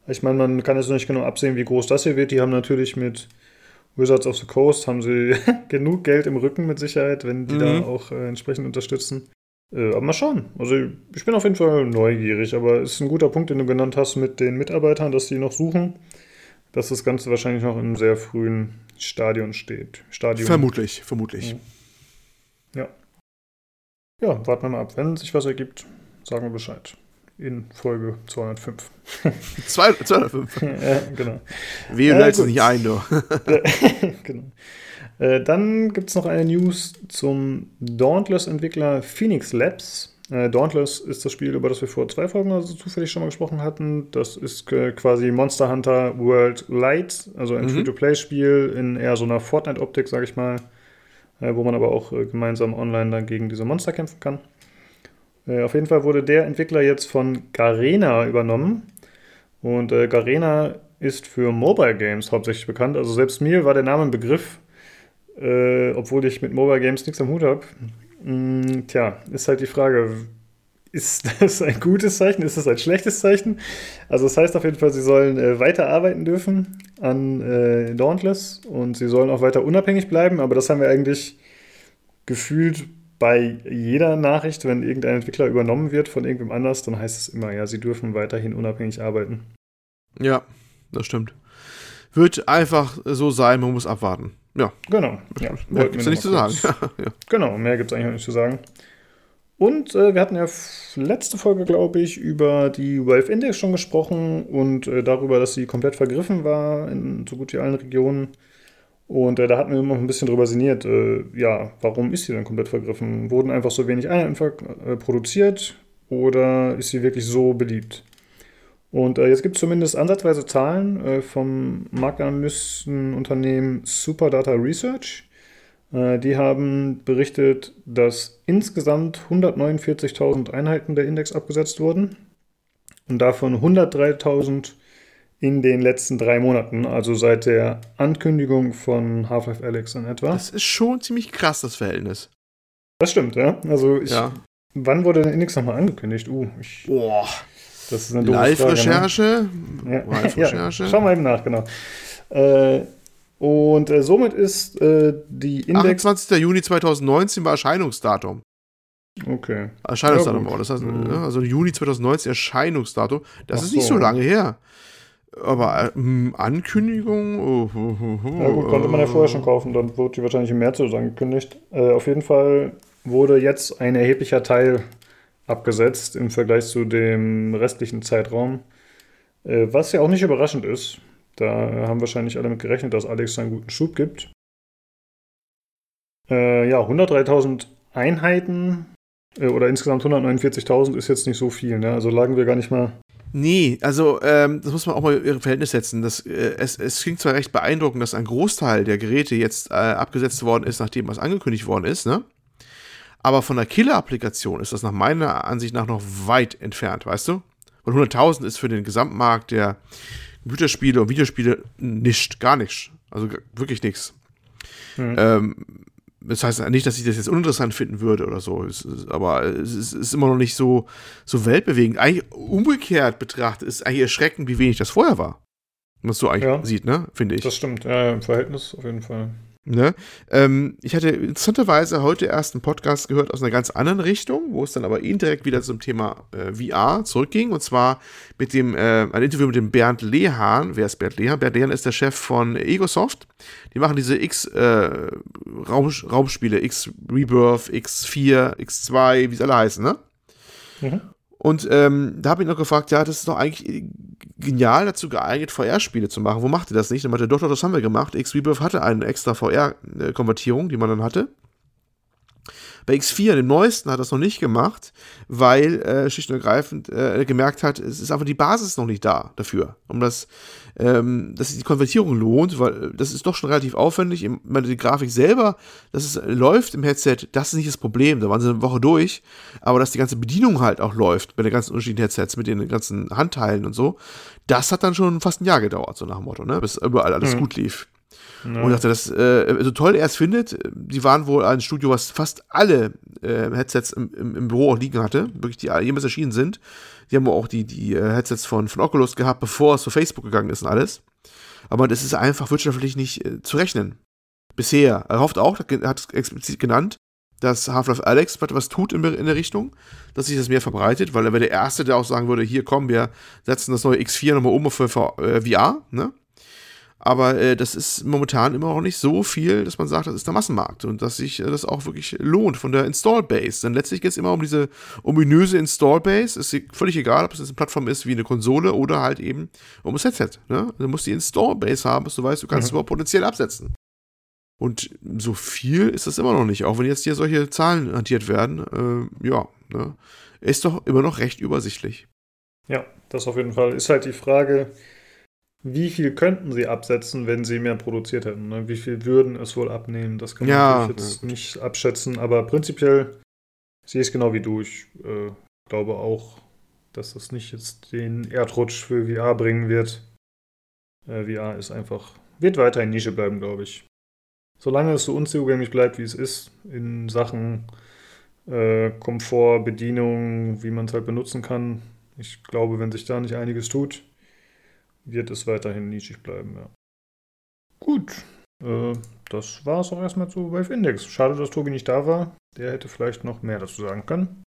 Ich meine, man kann jetzt noch nicht genau absehen, wie groß das hier wird. Die haben natürlich mit Wizards of the Coast haben sie genug Geld im Rücken mit Sicherheit, wenn die mhm. da auch äh, entsprechend unterstützen. Äh, aber mal schauen. Also ich bin auf jeden Fall neugierig, aber es ist ein guter Punkt, den du genannt hast mit den Mitarbeitern, dass die noch suchen, dass das Ganze wahrscheinlich noch in einem sehr frühen Stadion steht. Stadion. Vermutlich, vermutlich. Ja. Ja, warten wir mal ab. Wenn sich was ergibt, sagen wir Bescheid. In Folge 205. 205? ja, genau. Wir äh, nicht ein, du. genau. Äh, dann gibt es noch eine News zum Dauntless-Entwickler Phoenix Labs. Äh, Dauntless ist das Spiel, über das wir vor zwei Folgen also zufällig schon mal gesprochen hatten. Das ist äh, quasi Monster Hunter World Light, also ein mhm. Free-to-Play-Spiel in eher so einer Fortnite-Optik, sag ich mal, äh, wo man aber auch äh, gemeinsam online dann gegen diese Monster kämpfen kann. Äh, auf jeden Fall wurde der Entwickler jetzt von Garena übernommen. Und Garena ist für Mobile Games hauptsächlich bekannt. Also selbst mir war der Name ein Begriff, äh, obwohl ich mit Mobile Games nichts am Hut habe. Mm, tja, ist halt die Frage, ist das ein gutes Zeichen? Ist das ein schlechtes Zeichen? Also das heißt auf jeden Fall, sie sollen äh, weiter arbeiten dürfen an äh, Dauntless und sie sollen auch weiter unabhängig bleiben, aber das haben wir eigentlich gefühlt bei jeder Nachricht, wenn irgendein Entwickler übernommen wird von irgendwem anders, dann heißt es immer, ja, sie dürfen weiterhin unabhängig arbeiten. Ja, das stimmt. Wird einfach so sein, man muss abwarten. Ja. Genau. Ja, mehr gibt es nicht zu sagen. ja. Genau, mehr gibt es eigentlich auch nicht zu sagen. Und äh, wir hatten ja letzte Folge, glaube ich, über die Valve Index schon gesprochen und äh, darüber, dass sie komplett vergriffen war in so gut wie allen Regionen. Und äh, da hatten wir noch ein bisschen drüber sinniert, äh, ja, warum ist sie denn komplett vergriffen? Wurden einfach so wenig Einheiten äh, produziert oder ist sie wirklich so beliebt? Und äh, jetzt gibt es zumindest ansatzweise Zahlen äh, vom Marktanalystenunternehmen Superdata Research. Äh, die haben berichtet, dass insgesamt 149.000 Einheiten der Index abgesetzt wurden und davon 103.000 in den letzten drei Monaten, also seit der Ankündigung von Half-Life Alex in etwa. Das ist schon ziemlich krass, das Verhältnis. Das stimmt, ja. Also ich, ja. wann wurde der Index nochmal angekündigt? Uh, ich, Boah. Das ist eine Live-Recherche. Ne? Ja. Live-Recherche. Ja, schau mal eben nach, genau. Äh, und äh, somit ist äh, die Index. 28. Juni 2019 war Erscheinungsdatum. Okay. Erscheinungsdatum, ja, das heißt, mhm. also Juni 2019 Erscheinungsdatum. Das Ach ist nicht so lange her. Aber äh, Ankündigung. Oh, oh, oh, ja, gut, konnte man ja vorher schon kaufen, dann wurde die wahrscheinlich im März so angekündigt. Äh, auf jeden Fall wurde jetzt ein erheblicher Teil abgesetzt im Vergleich zu dem restlichen Zeitraum. Äh, was ja auch nicht überraschend ist. Da haben wahrscheinlich alle mit gerechnet, dass Alex einen guten Schub gibt. Äh, ja, 103.000 Einheiten äh, oder insgesamt 149.000 ist jetzt nicht so viel. Ne? Also lagen wir gar nicht mal. Nee, also ähm, das muss man auch mal in Verhältnis setzen. Das, äh, es, es klingt zwar recht beeindruckend, dass ein Großteil der Geräte jetzt äh, abgesetzt worden ist, nachdem was angekündigt worden ist, ne? Aber von der Killer-Applikation ist das nach meiner Ansicht nach noch weit entfernt, weißt du? Und 100.000 ist für den Gesamtmarkt der Computerspiele und Videospiele nicht, gar nichts. Also wirklich nichts. Mhm. Ähm, das heißt nicht, dass ich das jetzt uninteressant finden würde oder so. Es ist, aber es ist, ist, immer noch nicht so, so weltbewegend. Eigentlich umgekehrt betrachtet ist eigentlich erschreckend, wie wenig das vorher war. Was du eigentlich ja, sieht, ne? Finde ich. Das stimmt, ja, im Verhältnis auf jeden Fall. Ne? Ähm, ich hatte interessanterweise heute erst einen Podcast gehört aus einer ganz anderen Richtung, wo es dann aber indirekt wieder zum Thema äh, VR zurückging. Und zwar mit dem, äh, ein Interview mit dem Bernd Lehahn. Wer ist Bernd Lehahn? Bernd Lehahn ist der Chef von Egosoft. Die machen diese X-Raumspiele, äh, X-Rebirth, X4, X2, wie sie alle heißen, ne? Mhm. Und ähm, da habe ich noch gefragt, ja, das ist doch eigentlich genial dazu geeignet, VR-Spiele zu machen. Wo macht ihr das nicht? Dann meinte doch, doch, das haben wir gemacht. X-Rebirth hatte eine extra VR-Konvertierung, die man dann hatte. Bei X4, dem neuesten, hat das noch nicht gemacht, weil äh, schlicht und ergreifend äh, gemerkt hat, es ist einfach die Basis noch nicht da dafür, um das, ähm, dass sich die Konvertierung lohnt, weil das ist doch schon relativ aufwendig. Ich meine, die Grafik selber, dass es läuft im Headset, das ist nicht das Problem. Da waren sie eine Woche durch, aber dass die ganze Bedienung halt auch läuft bei den ganzen unterschiedlichen Headsets mit den ganzen Handteilen und so, das hat dann schon fast ein Jahr gedauert, so nach dem Motto, ne? bis überall alles mhm. gut lief. Ja. Und dachte, das, äh, so toll er es findet, die waren wohl ein Studio, was fast alle äh, Headsets im, im, im, Büro auch liegen hatte, wirklich die jemals erschienen sind. Die haben auch die, die äh, Headsets von, von Oculus gehabt, bevor es zu Facebook gegangen ist und alles. Aber das ist einfach wirtschaftlich nicht äh, zu rechnen. Bisher. Er hofft auch, hat es explizit genannt, dass Half-Life Alex was tut in, der Richtung, dass sich das mehr verbreitet, weil er wäre der Erste, der auch sagen würde, hier komm, wir setzen das neue X4 nochmal um äh, VR, ne? Aber äh, das ist momentan immer noch nicht so viel, dass man sagt, das ist der Massenmarkt und dass sich äh, das auch wirklich lohnt von der Install-Base. Denn letztlich geht es immer um diese ominöse Install-Base. Ist völlig egal, ob es eine Plattform ist wie eine Konsole oder halt eben um das Headset. Ne? Du musst die Install-Base haben, dass du weißt, du kannst mhm. es überhaupt potenziell absetzen. Und so viel ist das immer noch nicht, auch wenn jetzt hier solche Zahlen hantiert werden. Äh, ja, ne? ist doch immer noch recht übersichtlich. Ja, das auf jeden Fall. Ist halt die Frage, wie viel könnten sie absetzen, wenn sie mehr produziert hätten? Ne? Wie viel würden es wohl abnehmen? Das kann man ja, natürlich jetzt nicht abschätzen, aber prinzipiell sehe ich es genau wie du. Ich äh, glaube auch, dass das nicht jetzt den Erdrutsch für VR bringen wird. Äh, VR ist einfach, wird weiter in Nische bleiben, glaube ich. Solange es so unzugänglich bleibt, wie es ist, in Sachen äh, Komfort, Bedienung, wie man es halt benutzen kann. Ich glaube, wenn sich da nicht einiges tut, wird es weiterhin nischig bleiben, ja. Gut, äh, das war es auch erstmal zu Valve Index. Schade, dass Tobi nicht da war. Der hätte vielleicht noch mehr dazu sagen können.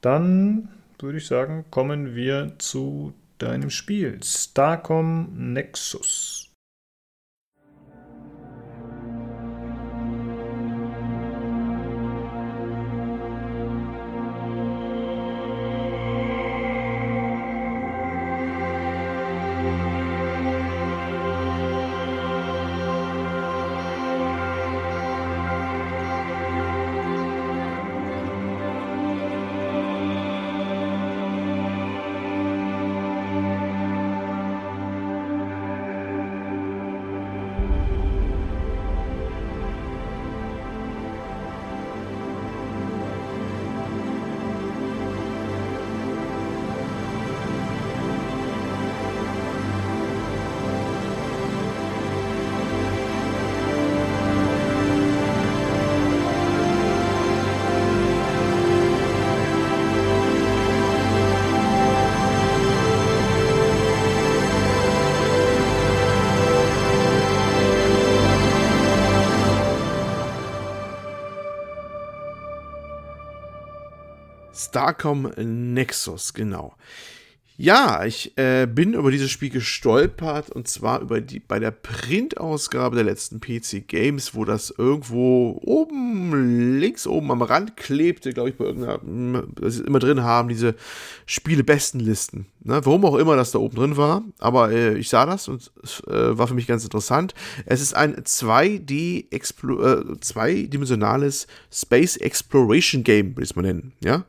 Dann würde ich sagen, kommen wir zu deinem Spiel. Starcom Nexus. Starcom Nexus, genau. Ja, ich äh, bin über dieses Spiel gestolpert und zwar über die bei der Printausgabe der letzten PC Games, wo das irgendwo oben links oben am Rand klebte, glaube ich, bei irgendeiner, das sie immer drin haben, diese Spiele-Bestenlisten. Ne? Warum auch immer das da oben drin war, aber äh, ich sah das und äh, war für mich ganz interessant. Es ist ein 2D äh, zweidimensionales Space Exploration Game, würde ich es mal nennen, ja.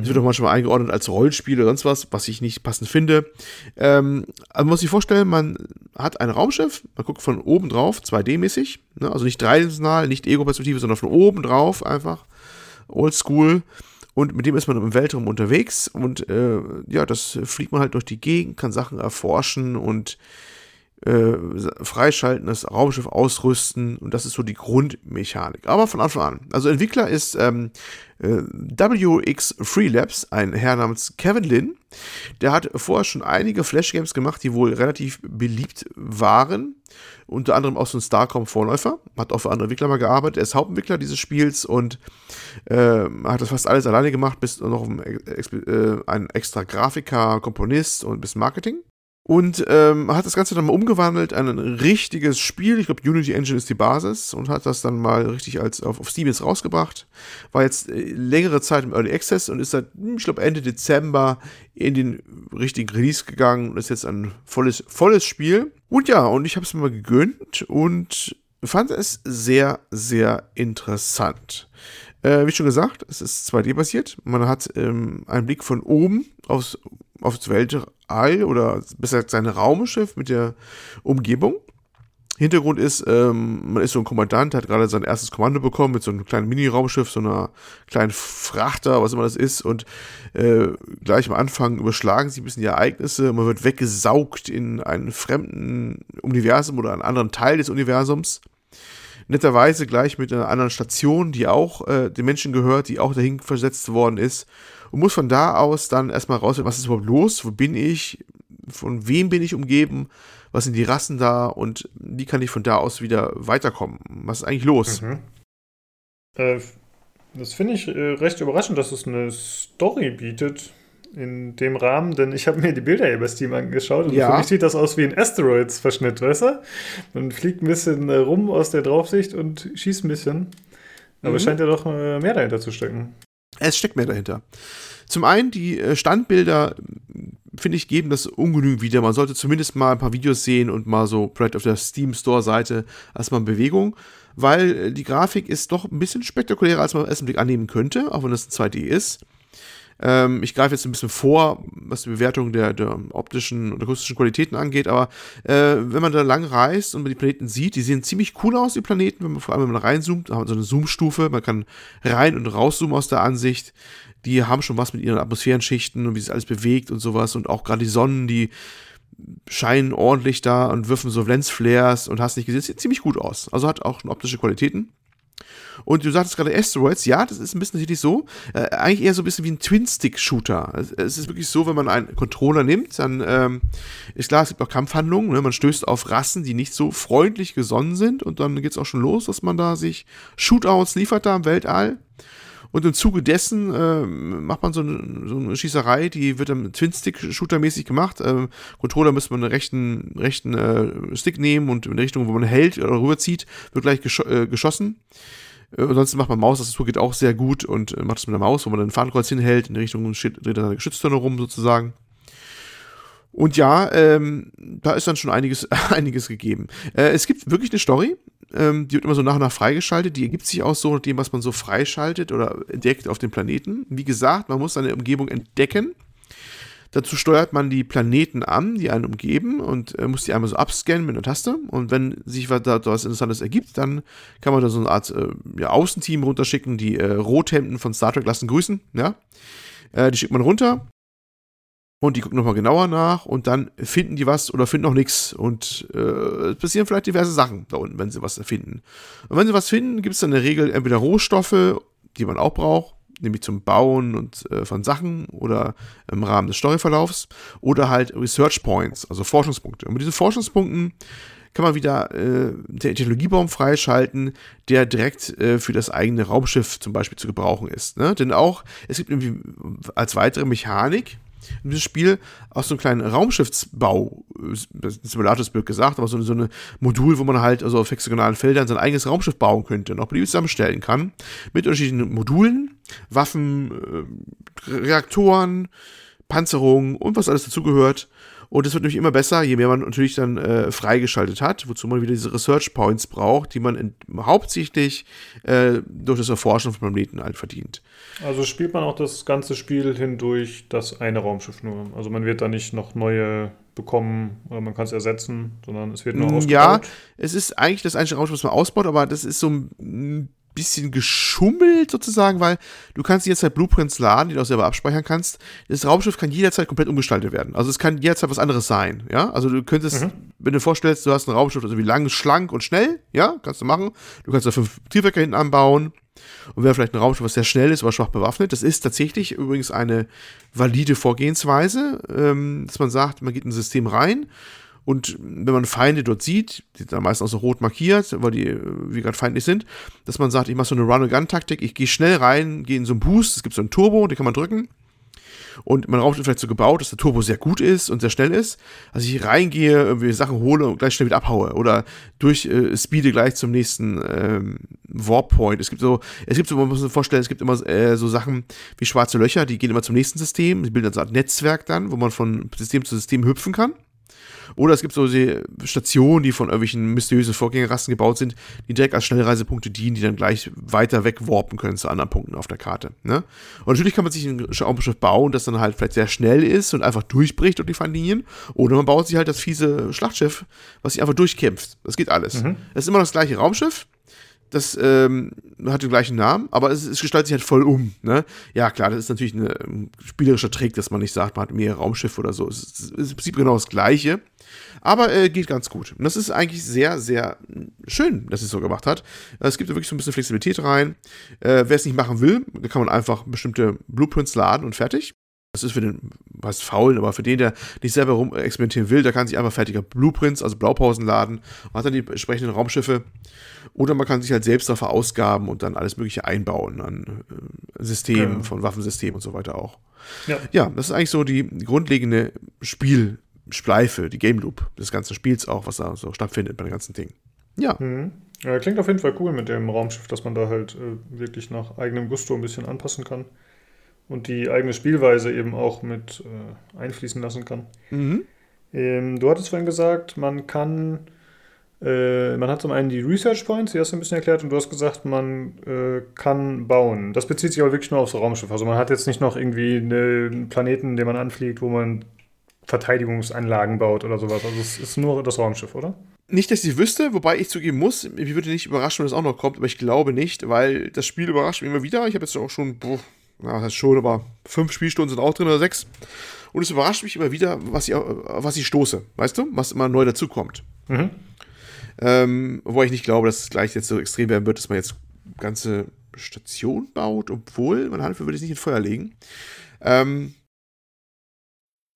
Es wird auch manchmal eingeordnet als Rollenspiel oder sonst was, was ich nicht passend finde. Ähm, also man muss sich vorstellen, man hat ein Raumschiff, man guckt von oben drauf, 2D-mäßig, ne? also nicht dreidimensional, nicht Ego-Perspektive, sondern von oben drauf einfach, oldschool. Und mit dem ist man im Weltraum unterwegs und äh, ja, das fliegt man halt durch die Gegend, kann Sachen erforschen und äh, freischalten, das Raumschiff ausrüsten und das ist so die Grundmechanik. Aber von Anfang an. Also Entwickler ist ähm, äh, WX Freelabs, ein Herr namens Kevin Lin. Der hat vorher schon einige Flash-Games gemacht, die wohl relativ beliebt waren. Unter anderem auch so ein Starcom-Vorläufer. Hat auch für andere Entwickler mal gearbeitet. Er ist Hauptentwickler dieses Spiels und äh, hat das fast alles alleine gemacht, bis noch ein, äh, ein extra Grafiker, Komponist und bis Marketing. Und ähm, hat das Ganze dann mal umgewandelt in ein richtiges Spiel. Ich glaube, Unity Engine ist die Basis und hat das dann mal richtig als auf, auf Steam jetzt rausgebracht. War jetzt äh, längere Zeit im Early Access und ist seit, hm, ich glaube, Ende Dezember in den richtigen Release gegangen und ist jetzt ein volles, volles Spiel. Und ja, und ich habe es mir mal gegönnt und fand es sehr, sehr interessant. Äh, wie schon gesagt, es ist 2D-basiert. Man hat ähm, einen Blick von oben aufs, aufs Weltall oder besser sein Raumschiff mit der Umgebung. Hintergrund ist, ähm, man ist so ein Kommandant, hat gerade sein erstes Kommando bekommen mit so einem kleinen Mini-Raumschiff, so einer kleinen Frachter, was immer das ist. Und äh, gleich am Anfang überschlagen sich ein bisschen die Ereignisse. Man wird weggesaugt in einen fremden Universum oder einen anderen Teil des Universums. Netterweise gleich mit einer anderen Station, die auch äh, den Menschen gehört, die auch dahin versetzt worden ist. Und muss von da aus dann erstmal rausfinden, was ist überhaupt los, wo bin ich, von wem bin ich umgeben was sind die Rassen da und wie kann ich von da aus wieder weiterkommen? Was ist eigentlich los? Mhm. Äh, das finde ich äh, recht überraschend, dass es eine Story bietet in dem Rahmen, denn ich habe mir die Bilder hier bei Steam angeschaut und ja. für mich sieht das aus wie ein Asteroids-Verschnitt, weißt du? Man fliegt ein bisschen äh, rum aus der Draufsicht und schießt ein bisschen. Aber mhm. es scheint ja doch äh, mehr dahinter zu stecken. Es steckt mehr dahinter. Zum einen, die äh, Standbilder finde ich, geben das ungenügend wieder. Man sollte zumindest mal ein paar Videos sehen und mal so vielleicht auf der Steam Store Seite erstmal in Bewegung, weil äh, die Grafik ist doch ein bisschen spektakulärer, als man erst im Blick annehmen könnte, auch wenn das ein 2D ist. Ähm, ich greife jetzt ein bisschen vor, was die Bewertung der, der optischen und akustischen Qualitäten angeht, aber äh, wenn man da lang reist und man die Planeten sieht, die sehen ziemlich cool aus, die Planeten, wenn man vor allem wenn man reinzoomt, da haben wir so eine Zoom-Stufe, man kann rein und rauszoomen aus der Ansicht die haben schon was mit ihren Atmosphärenschichten und wie sich alles bewegt und sowas. Und auch gerade die Sonnen, die scheinen ordentlich da und wirfen so Lensflares und hast nicht gesehen. Sieht ziemlich gut aus. Also hat auch optische Qualitäten. Und du sagtest gerade Asteroids, ja, das ist ein bisschen tatsächlich so. Äh, eigentlich eher so ein bisschen wie ein Twin-Stick-Shooter. Es, es, ist wirklich so, wenn man einen Controller nimmt, dann ähm, ist klar, es gibt auch Kampfhandlungen. Ne? Man stößt auf Rassen, die nicht so freundlich gesonnen sind. Und dann geht es auch schon los, dass man da sich Shootouts liefert da im Weltall. Und im Zuge dessen äh, macht man so eine, so eine, Schießerei, die wird dann Twin-Stick-Shooter-mäßig gemacht. Ähm, Controller müsste man einen rechten, rechten äh, Stick nehmen und in die Richtung, wo man hält oder rüberzieht, wird gleich gesch äh, geschossen. Äh, ansonsten macht man Maustastatur geht auch sehr gut und äh, macht es mit der Maus, wo man dann ein Fahnenkreuz hinhält, in die Richtung steht, dreht er seine Geschütztürme rum sozusagen. Und ja, ähm, da ist dann schon einiges, einiges gegeben. Äh, es gibt wirklich eine Story. Ähm, die wird immer so nach und nach freigeschaltet. Die ergibt sich auch so nach dem, was man so freischaltet oder entdeckt auf dem Planeten. Wie gesagt, man muss seine Umgebung entdecken. Dazu steuert man die Planeten an, die einen umgeben und äh, muss die einmal so abscannen mit einer Taste. Und wenn sich was, da was Interessantes ergibt, dann kann man da so eine Art äh, ja, Außenteam runterschicken. Die äh, Rothemden von Star Trek lassen grüßen. Ja? Äh, die schickt man runter und die gucken nochmal genauer nach und dann finden die was oder finden auch nichts. Und äh, es passieren vielleicht diverse Sachen da unten, wenn sie was finden. Und wenn sie was finden, gibt es dann in der Regel entweder Rohstoffe, die man auch braucht, nämlich zum Bauen und äh, von Sachen oder im Rahmen des Storyverlaufs, oder halt Research Points, also Forschungspunkte. Und mit diesen Forschungspunkten kann man wieder äh, den Technologiebaum freischalten, der direkt äh, für das eigene Raumschiff zum Beispiel zu gebrauchen ist. Ne? Denn auch, es gibt irgendwie als weitere Mechanik, in diesem Spiel auch so einen kleinen Raumschiffsbau, ist Simulator blöd gesagt, aber so, so ein Modul, wo man halt also auf hexagonalen Feldern sein eigenes Raumschiff bauen könnte und auch beliebig zusammenstellen kann. Mit unterschiedlichen Modulen, Waffen, äh, Reaktoren, Panzerung und was alles dazugehört. Und es wird nämlich immer besser, je mehr man natürlich dann äh, freigeschaltet hat, wozu man wieder diese Research Points braucht, die man in, hauptsächlich äh, durch das Erforschen von Planeten halt verdient. Also spielt man auch das ganze Spiel hindurch das eine Raumschiff nur. Also man wird da nicht noch neue bekommen oder man kann es ersetzen, sondern es wird nur ausgebaut. Ja, es ist eigentlich das einzige Raumschiff, was man ausbaut, aber das ist so ein bisschen geschummelt sozusagen, weil du kannst jederzeit Blueprints laden, die du auch selber abspeichern kannst. Das Raumschiff kann jederzeit komplett umgestaltet werden. Also es kann jederzeit was anderes sein, ja. Also du könntest, mhm. wenn du vorstellst, du hast ein Raumschiff, das ist irgendwie lang, schlank und schnell, ja, kannst du machen. Du kannst da fünf Triebwerke hinten anbauen. Und wäre vielleicht ein Raumschiff, was sehr schnell ist, aber schwach bewaffnet. Das ist tatsächlich übrigens eine valide Vorgehensweise, ähm, dass man sagt, man geht in ein System rein und wenn man Feinde dort sieht, die sind dann meistens auch so rot markiert, weil die, wie gerade feindlich sind, dass man sagt, ich mache so eine Run-and-Gun-Taktik, ich gehe schnell rein, gehe in so einen Boost, es gibt so einen Turbo, den kann man drücken. Und Raumschiff ist vielleicht so gebaut, dass der Turbo sehr gut ist und sehr schnell ist. Also ich reingehe, irgendwie Sachen hole und gleich schnell wieder abhaue. Oder durch äh, Speede gleich zum nächsten ähm, Warp-Point. Es gibt so, es gibt so, man muss sich vorstellen, es gibt immer äh, so Sachen wie schwarze Löcher, die gehen immer zum nächsten System. Die bilden so eine Art Netzwerk dann, wo man von System zu System hüpfen kann. Oder es gibt so Stationen, die von irgendwelchen mysteriösen Vorgängerrassen gebaut sind, die direkt als Schnellreisepunkte dienen, die dann gleich weiter wegwarpen können zu anderen Punkten auf der Karte. Ne? Und natürlich kann man sich ein Raumschiff bauen, das dann halt vielleicht sehr schnell ist und einfach durchbricht durch die Feindlinien. Oder man baut sich halt das fiese Schlachtschiff, was sich einfach durchkämpft. Das geht alles. Mhm. Es ist immer das gleiche Raumschiff, das ähm, hat den gleichen Namen, aber es, es, gestaltet sich halt voll um. Ne? Ja, klar, das ist natürlich ein, ein spielerischer Trick, dass man nicht sagt, man hat mehrere Raumschiffe oder so. Es ist, im Prinzip genau das Gleiche. Aber äh, geht ganz gut. Und das ist eigentlich sehr, sehr schön, dass es so gemacht hat. Es gibt da wirklich so ein bisschen Flexibilität rein. Äh, Wer es nicht machen will, kann man einfach bestimmte Blueprints laden und fertig. Das ist für den, was faulen, aber für den, der nicht selber rum experimentieren will, der kann sich einfach fertiger Blueprints, also Blaupausen laden und hat dann die entsprechenden Raumschiffe. Oder man kann sich halt selbst dafür ausgaben und dann alles Mögliche einbauen an äh, Systemen, ja. von Waffensystemen und so weiter auch. Ja. ja, das ist eigentlich so die grundlegende Spielschleife, die Game Loop des ganzen Spiels auch, was da so stattfindet bei dem ganzen Ding. Ja. Mhm. ja. Klingt auf jeden Fall cool mit dem Raumschiff, dass man da halt äh, wirklich nach eigenem Gusto ein bisschen anpassen kann und die eigene Spielweise eben auch mit äh, einfließen lassen kann. Mhm. Ähm, du hattest vorhin gesagt, man kann, äh, man hat zum einen die Research Points, die hast du ein bisschen erklärt, und du hast gesagt, man äh, kann bauen. Das bezieht sich aber wirklich nur aufs Raumschiff. Also man hat jetzt nicht noch irgendwie einen Planeten, den man anfliegt, wo man Verteidigungsanlagen baut oder sowas. Also es ist nur das Raumschiff, oder? Nicht, dass ich wüsste, wobei ich zugeben muss, mich würde nicht überraschen, wenn das auch noch kommt, aber ich glaube nicht, weil das Spiel überrascht mich immer wieder. Ich habe jetzt auch schon, boah, ja, das heißt schon, aber fünf Spielstunden sind auch drin oder sechs. Und es überrascht mich immer wieder, was ich, was ich stoße, weißt du? Was immer neu dazukommt. Mhm. Ähm, wobei ich nicht glaube, dass es gleich jetzt so extrem werden wird, dass man jetzt ganze Station baut, obwohl, meine Hand würde ich nicht in Feuer legen. Ähm,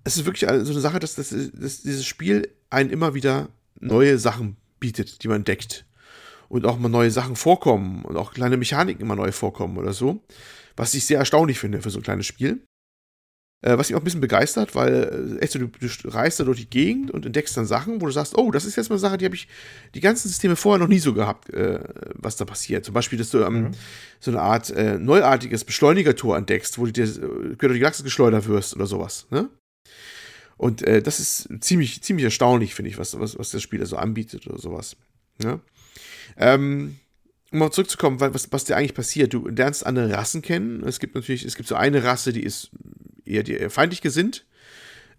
es ist wirklich so eine Sache, dass, dass, dass dieses Spiel einen immer wieder neue Sachen bietet, die man entdeckt. Und auch mal neue Sachen vorkommen und auch kleine Mechaniken immer neu vorkommen oder so was ich sehr erstaunlich finde für so ein kleines Spiel. Äh, was mich auch ein bisschen begeistert, weil äh, echt so, du, du, reist da durch die Gegend und entdeckst dann Sachen, wo du sagst, oh, das ist jetzt mal eine Sache, die habe ich die ganzen Systeme vorher noch nie so gehabt, äh, was da passiert. Zum Beispiel, dass du ähm, mhm. so eine Art äh, neuartiges Beschleunigertor entdeckst, wo du dir durch die Galaxie geschleudert wirst oder sowas, ne? Und das ist ziemlich, ziemlich erstaunlich, finde ich, was, was, was das Spiel da so anbietet oder sowas. Ne? Ähm, um mal zurückzukommen, was, was dir eigentlich passiert. Du lernst andere Rassen kennen. Es gibt natürlich, es gibt so eine Rasse, die ist eher dir feindlich gesinnt,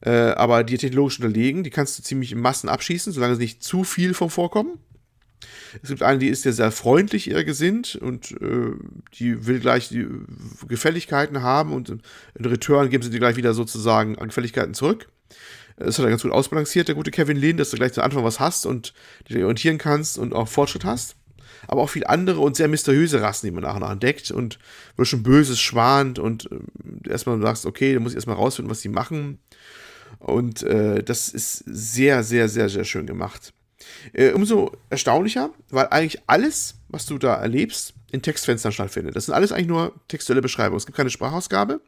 äh, aber dir technologisch unterlegen. Die kannst du ziemlich in Massen abschießen, solange sie nicht zu viel vom Vorkommen. Es gibt eine, die ist ja sehr freundlich eher gesinnt und äh, die will gleich die Gefälligkeiten haben und in Return geben sie dir gleich wieder sozusagen an Gefälligkeiten zurück. Das hat er ganz gut ausbalanciert, der gute Kevin Lehn, dass du gleich zu Anfang was hast und dich orientieren kannst und auch Fortschritt hast aber auch viele andere und sehr mysteriöse Rassen, die man nach und nach entdeckt und wo schon Böses schwant und äh, erstmal sagst, okay, da muss ich erstmal rausfinden, was die machen. Und äh, das ist sehr, sehr, sehr, sehr schön gemacht. Äh, umso erstaunlicher, weil eigentlich alles, was du da erlebst, in Textfenstern stattfindet. Das sind alles eigentlich nur textuelle Beschreibungen. Es gibt keine Sprachausgabe,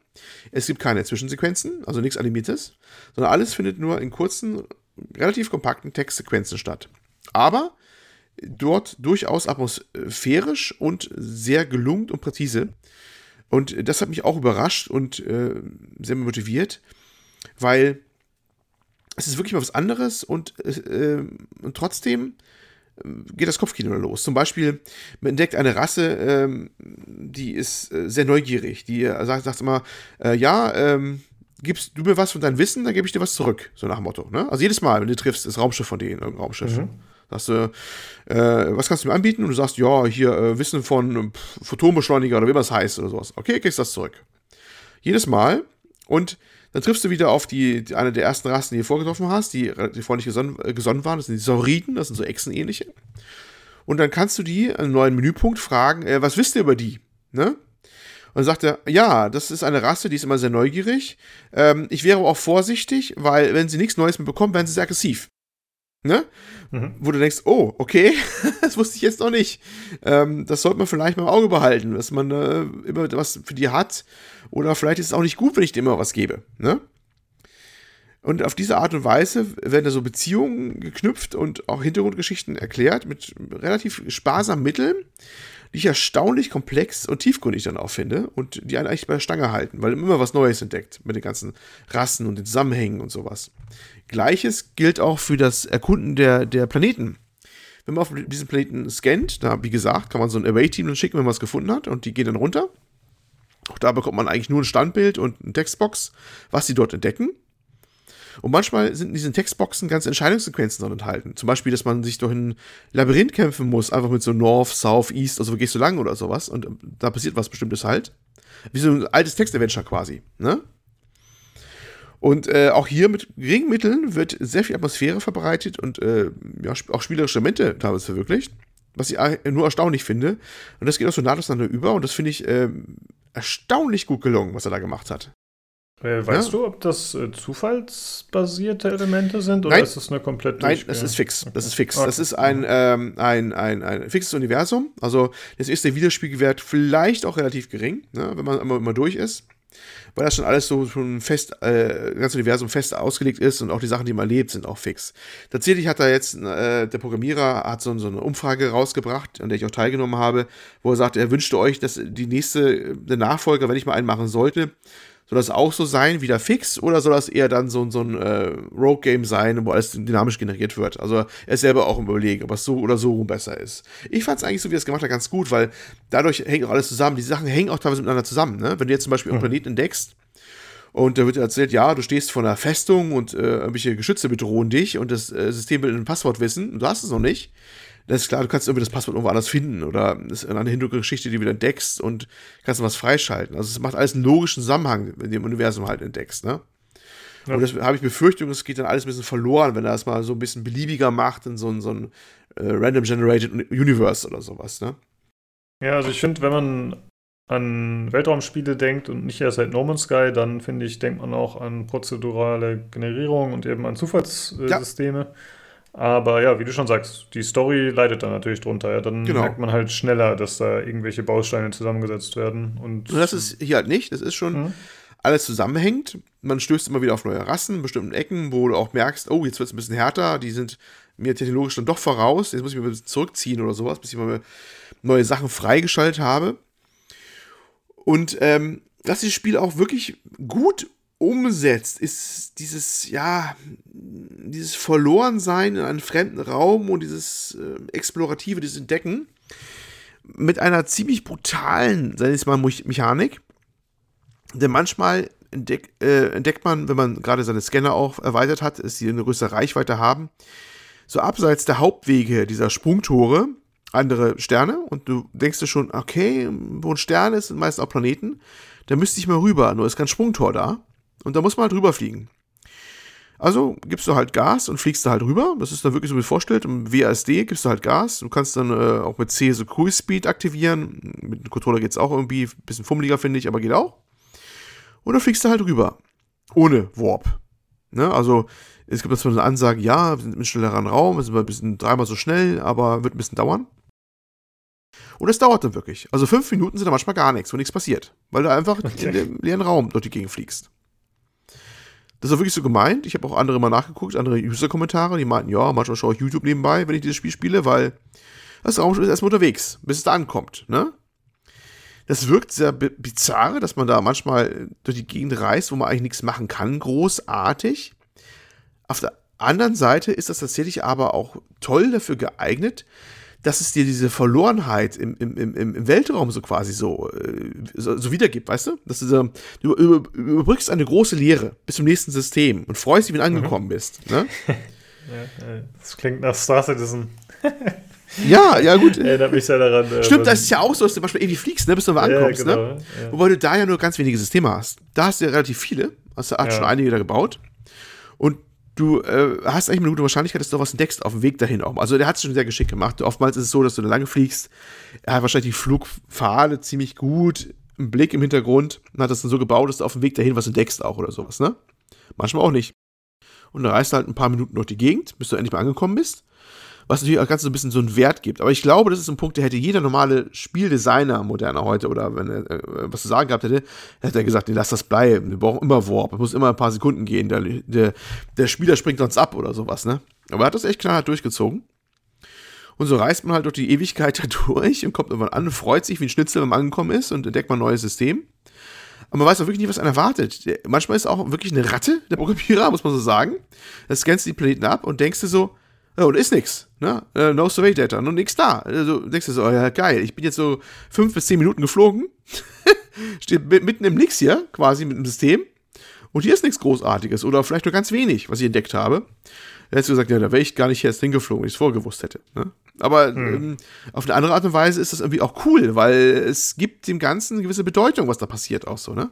es gibt keine Zwischensequenzen, also nichts Animiertes, sondern alles findet nur in kurzen, relativ kompakten Textsequenzen statt. Aber dort durchaus atmosphärisch und sehr gelungen und präzise. Und das hat mich auch überrascht und äh, sehr motiviert, weil es ist wirklich mal was anderes und, äh, und trotzdem äh, geht das Kopfkino los. Zum Beispiel, man entdeckt eine Rasse, ähm, die ist äh, sehr neugierig. Die äh, sagt, sagt immer, äh, ja, ähm, gibst du mir was von deinem Wissen, dann gebe ich dir was zurück. So nach dem Motto. Ne? Also jedes Mal, wenn du triffst, ist Raumschiff von denen, irgendein Raumschiff. Mhm. Sagst du, äh, was kannst du mir anbieten? Und du sagst, ja, hier äh, Wissen von Photonbeschleuniger oder wie das heißt oder sowas. Okay, kriegst das zurück. Jedes Mal. Und dann triffst du wieder auf die, die eine der ersten Rassen, die du vorgetroffen hast, die, die nicht gesonnen, äh, gesonnen waren. Das sind die Sauriden, das sind so Echsenähnliche. Und dann kannst du die einen neuen Menüpunkt fragen, äh, was wisst ihr über die? Ne? Und dann sagt er, ja, das ist eine Rasse, die ist immer sehr neugierig. Ähm, ich wäre auch vorsichtig, weil wenn sie nichts Neues mehr bekommen, werden sie sehr aggressiv. Ne? Mhm. Wo du denkst, oh, okay, das wusste ich jetzt noch nicht. Ähm, das sollte man vielleicht mal im Auge behalten, dass man äh, immer was für die hat. Oder vielleicht ist es auch nicht gut, wenn ich dir immer was gebe. Ne? Und auf diese Art und Weise werden da so Beziehungen geknüpft und auch Hintergrundgeschichten erklärt mit relativ sparsamen Mitteln. die ich erstaunlich komplex und tiefgründig dann auch finde und die einen eigentlich bei der Stange halten, weil immer was Neues entdeckt mit den ganzen Rassen und den Zusammenhängen und sowas. Gleiches gilt auch für das Erkunden der, der Planeten. Wenn man auf diesen Planeten scannt, da, wie gesagt, kann man so ein Array-Team schicken, wenn man was gefunden hat und die gehen dann runter. Auch da bekommt man eigentlich nur ein Standbild und eine Textbox, was sie dort entdecken. Und manchmal sind in diesen Textboxen ganz Entscheidungssequenzen drin enthalten. Zum Beispiel, dass man sich durch ein Labyrinth kämpfen muss, einfach mit so North, South, East, also wo gehst du lang oder sowas. Und da passiert was Bestimmtes halt. Wie so ein altes Text-Adventure quasi, ne? Und äh, auch hier mit geringen Mitteln wird sehr viel Atmosphäre verbreitet und äh, ja, auch spielerische Elemente teilweise verwirklicht, was ich nur erstaunlich finde. Und das geht auch so nahtlos aneinander über und das finde ich äh, erstaunlich gut gelungen, was er da gemacht hat. Äh, weißt ja. du, ob das äh, zufallsbasierte Elemente sind oder Nein. ist das eine komplett Nein, das ist fix. Das ist fix. Okay. Das ist ein, ähm, ein, ein, ein fixes Universum. Also, jetzt ist der Wiederspiegelwert vielleicht auch relativ gering, ne, wenn man immer durch ist weil das schon alles so schon fest, äh, das ganze Universum fest ausgelegt ist und auch die Sachen, die man erlebt, sind auch fix. Tatsächlich hat da jetzt, äh, der Programmierer hat so, so, eine Umfrage rausgebracht, an der ich auch teilgenommen habe, wo er sagt, er wünschte euch, dass die nächste, der Nachfolger, wenn ich mal einen machen sollte, soll das auch so sein, wieder fix, oder soll das eher dann so, so ein äh, Rogue-Game sein, wo alles dynamisch generiert wird? Also er ist selber auch im Überlegen, ob es so oder so besser ist. Ich fand es eigentlich so, wie er es gemacht hat, ganz gut, weil dadurch hängt auch alles zusammen. Die Sachen hängen auch teilweise miteinander zusammen. Ne? Wenn du jetzt zum Beispiel einen Planeten entdeckst, und da wird erzählt, ja, du stehst vor einer Festung und äh, irgendwelche Geschütze bedrohen dich und das äh, System will ein Passwort wissen und du hast es noch nicht das ist klar, du kannst irgendwie das Passwort irgendwo anders finden oder ist eine Hintergrundgeschichte, die du wieder entdeckst und kannst dann was freischalten. Also es macht alles einen logischen Zusammenhang, in dem Universum halt entdeckst, ne? Ja. Und das habe ich Befürchtung, es geht dann alles ein bisschen verloren, wenn er das mal so ein bisschen beliebiger macht in so ein, so ein äh, Random Generated Universe oder sowas, ne? Ja, also ich finde, wenn man an Weltraumspiele denkt und nicht erst seit No Man's Sky, dann finde ich, denkt man auch an prozedurale Generierung und eben an Zufallssysteme. Ja. Aber ja, wie du schon sagst, die Story leidet dann natürlich drunter. Ja. Dann genau. merkt man halt schneller, dass da irgendwelche Bausteine zusammengesetzt werden. Und, und das ist hier halt nicht. Das ist schon mhm. alles zusammenhängt. Man stößt immer wieder auf neue Rassen bestimmten Ecken, wo du auch merkst, oh, jetzt wird es ein bisschen härter. Die sind mir technologisch dann doch voraus. Jetzt muss ich mich ein bisschen zurückziehen oder sowas, bis ich mal neue Sachen freigeschaltet habe. Und ähm, dass dieses Spiel auch wirklich gut umsetzt, ist dieses, ja, dieses Verlorensein in einem fremden Raum und dieses äh, Explorative, dieses Entdecken mit einer ziemlich brutalen, sei es mal, Mechanik. Denn manchmal entdeck, äh, entdeckt man, wenn man gerade seine Scanner auch erweitert hat, dass sie eine größere Reichweite haben, so abseits der Hauptwege dieser Sprungtore andere Sterne und du denkst dir schon, okay, wo ein Stern ist, sind meist auch Planeten, da müsste ich mal rüber, nur ist kein Sprungtor da. Und da muss man halt drüber fliegen. Also gibst du halt Gas und fliegst da halt rüber. Das ist dann wirklich so wie vorstellt. Im WASD gibst du halt Gas. Du kannst dann äh, auch mit C so Cruise Speed aktivieren. Mit dem Controller geht es auch irgendwie. Bisschen fummeliger, finde ich, aber geht auch. Und dann fliegst du halt rüber. Ohne Warp. Ne? Also es gibt zwar eine Ansage, ja, wir sind im schnelleren Raum, wir sind ein bisschen dreimal so schnell, aber wird ein bisschen dauern. Und es dauert dann wirklich. Also fünf Minuten sind da manchmal gar nichts, wo nichts passiert. Weil du einfach okay. in dem leeren Raum durch die Gegend fliegst. Das ist wirklich so gemeint. Ich habe auch andere mal nachgeguckt, andere User-Kommentare, die meinten, ja, manchmal schaue ich YouTube nebenbei, wenn ich dieses Spiel spiele, weil das Raumschiff ist erstmal unterwegs, bis es da ankommt, ne? Das wirkt sehr bizarr, dass man da manchmal durch die Gegend reist, wo man eigentlich nichts machen kann, großartig. Auf der anderen Seite ist das tatsächlich aber auch toll dafür geeignet, dass es dir diese Verlorenheit im, im, im, im Weltraum so quasi so, äh, so, so wiedergibt, weißt du? Dass du, du überbrückst eine große Leere bis zum nächsten System und freust dich, wenn du mhm. angekommen bist. Ne? ja, das klingt nach Star Citizen. Ja, ja, gut. Erinnert mich sehr daran. Äh, Stimmt, das ist ja auch so, dass du zum Beispiel irgendwie fliegst, ne, bis du mal ankommst, ja, genau, ne? Ja. Wobei du da ja nur ganz wenige Systeme hast. Da hast du ja relativ viele. Hast du ja. schon einige da gebaut. Und du äh, hast eigentlich eine gute Wahrscheinlichkeit, dass du was entdeckst auf dem Weg dahin auch. Also der hat es schon sehr geschickt gemacht. Oftmals ist es so, dass du da lange fliegst. Er hat wahrscheinlich die Flugpfade ziemlich gut im Blick im Hintergrund und hat das dann so gebaut, dass du auf dem Weg dahin was entdeckst auch oder sowas, ne? Manchmal auch nicht. Und dann reist du halt ein paar Minuten durch die Gegend, bis du endlich mal angekommen bist was natürlich auch ganz so ein bisschen so einen Wert gibt. Aber ich glaube, das ist ein Punkt, der hätte jeder normale Spieldesigner, moderner heute, oder wenn er äh, was zu sagen gehabt hätte, hätte er gesagt, nee, lass das bleiben. Wir brauchen immer Warp. Es muss immer ein paar Sekunden gehen. Der, der, der Spieler springt uns ab oder sowas, ne? Aber er hat das echt knallhart durchgezogen. Und so reist man halt durch die Ewigkeit da durch und kommt irgendwann an, freut sich wie ein Schnitzel, wenn man angekommen ist und entdeckt mal ein neues System. Aber man weiß auch wirklich nicht, was einen erwartet. Manchmal ist auch wirklich eine Ratte, der Programmierer, muss man so sagen. Da scannst du die Planeten ab und denkst du so, und ist nix. Ne? Uh, no Survey Data, nur nix da. Also denkst du so, oh, ja, geil, ich bin jetzt so fünf bis zehn Minuten geflogen, steht mitten im Nix hier, quasi mit dem System. Und hier ist nichts Großartiges oder vielleicht nur ganz wenig, was ich entdeckt habe. Da hättest du gesagt, ja, da wäre ich gar nicht erst hingeflogen, wenn ich es vorgewusst hätte. Ne? Aber hm. ähm, auf eine andere Art und Weise ist das irgendwie auch cool, weil es gibt dem Ganzen eine gewisse Bedeutung, was da passiert, auch so, ne?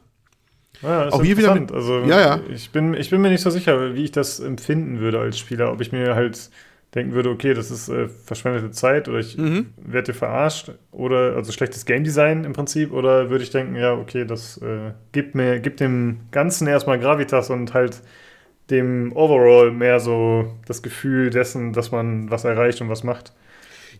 Ja, auch hier wieder mit, also ja, ja. Ich, bin, ich bin mir nicht so sicher, wie ich das empfinden würde als Spieler. Ob ich mir halt denken würde, okay, das ist äh, verschwendete Zeit oder ich mhm. werde verarscht oder also schlechtes Game Design im Prinzip oder würde ich denken, ja, okay, das äh, gibt mir, gibt dem Ganzen erstmal Gravitas und halt dem Overall mehr so das Gefühl dessen, dass man was erreicht und was macht.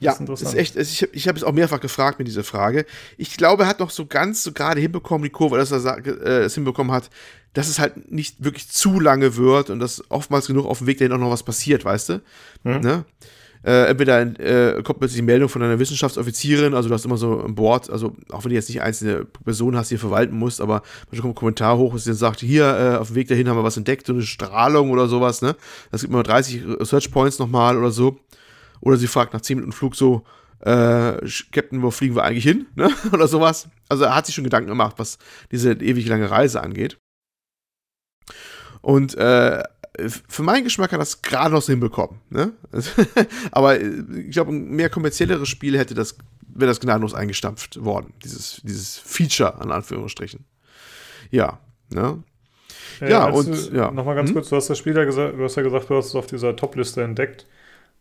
Ja, das ist echt, ich habe ich hab es auch mehrfach gefragt mit dieser Frage. Ich glaube, er hat noch so ganz so gerade hinbekommen, die Kurve, dass er äh, es hinbekommen hat, dass es halt nicht wirklich zu lange wird und dass oftmals genug auf dem Weg dahin auch noch was passiert, weißt du? Mhm. Ne? Äh, entweder äh, kommt plötzlich die Meldung von einer Wissenschaftsoffizierin, also du hast immer so ein Board, also auch wenn du jetzt nicht einzelne Personen hast, die du verwalten musst, aber manchmal kommt ein Kommentar hoch, was dir sagt, hier, äh, auf dem Weg dahin haben wir was entdeckt, so eine Strahlung oder sowas, ne? Das gibt immer 30 Search Points nochmal oder so. Oder sie fragt nach 10 Minuten Flug so, äh, Captain, wo fliegen wir eigentlich hin? Ne? Oder sowas. Also er hat sich schon Gedanken gemacht, was diese ewig lange Reise angeht. Und äh, für meinen Geschmack hat das gerade noch so hinbekommen. Ne? Aber äh, ich glaube, ein mehr kommerzielleres Spiel hätte das, wäre das gnadenlos eingestampft worden. Dieses, dieses Feature, an Anführungsstrichen. Ja, ne? Ja, ja und ja. Nochmal ganz hm? kurz, du hast das Spiel ja gesagt, du hast ja gesagt, du hast es auf dieser Top-Liste entdeckt.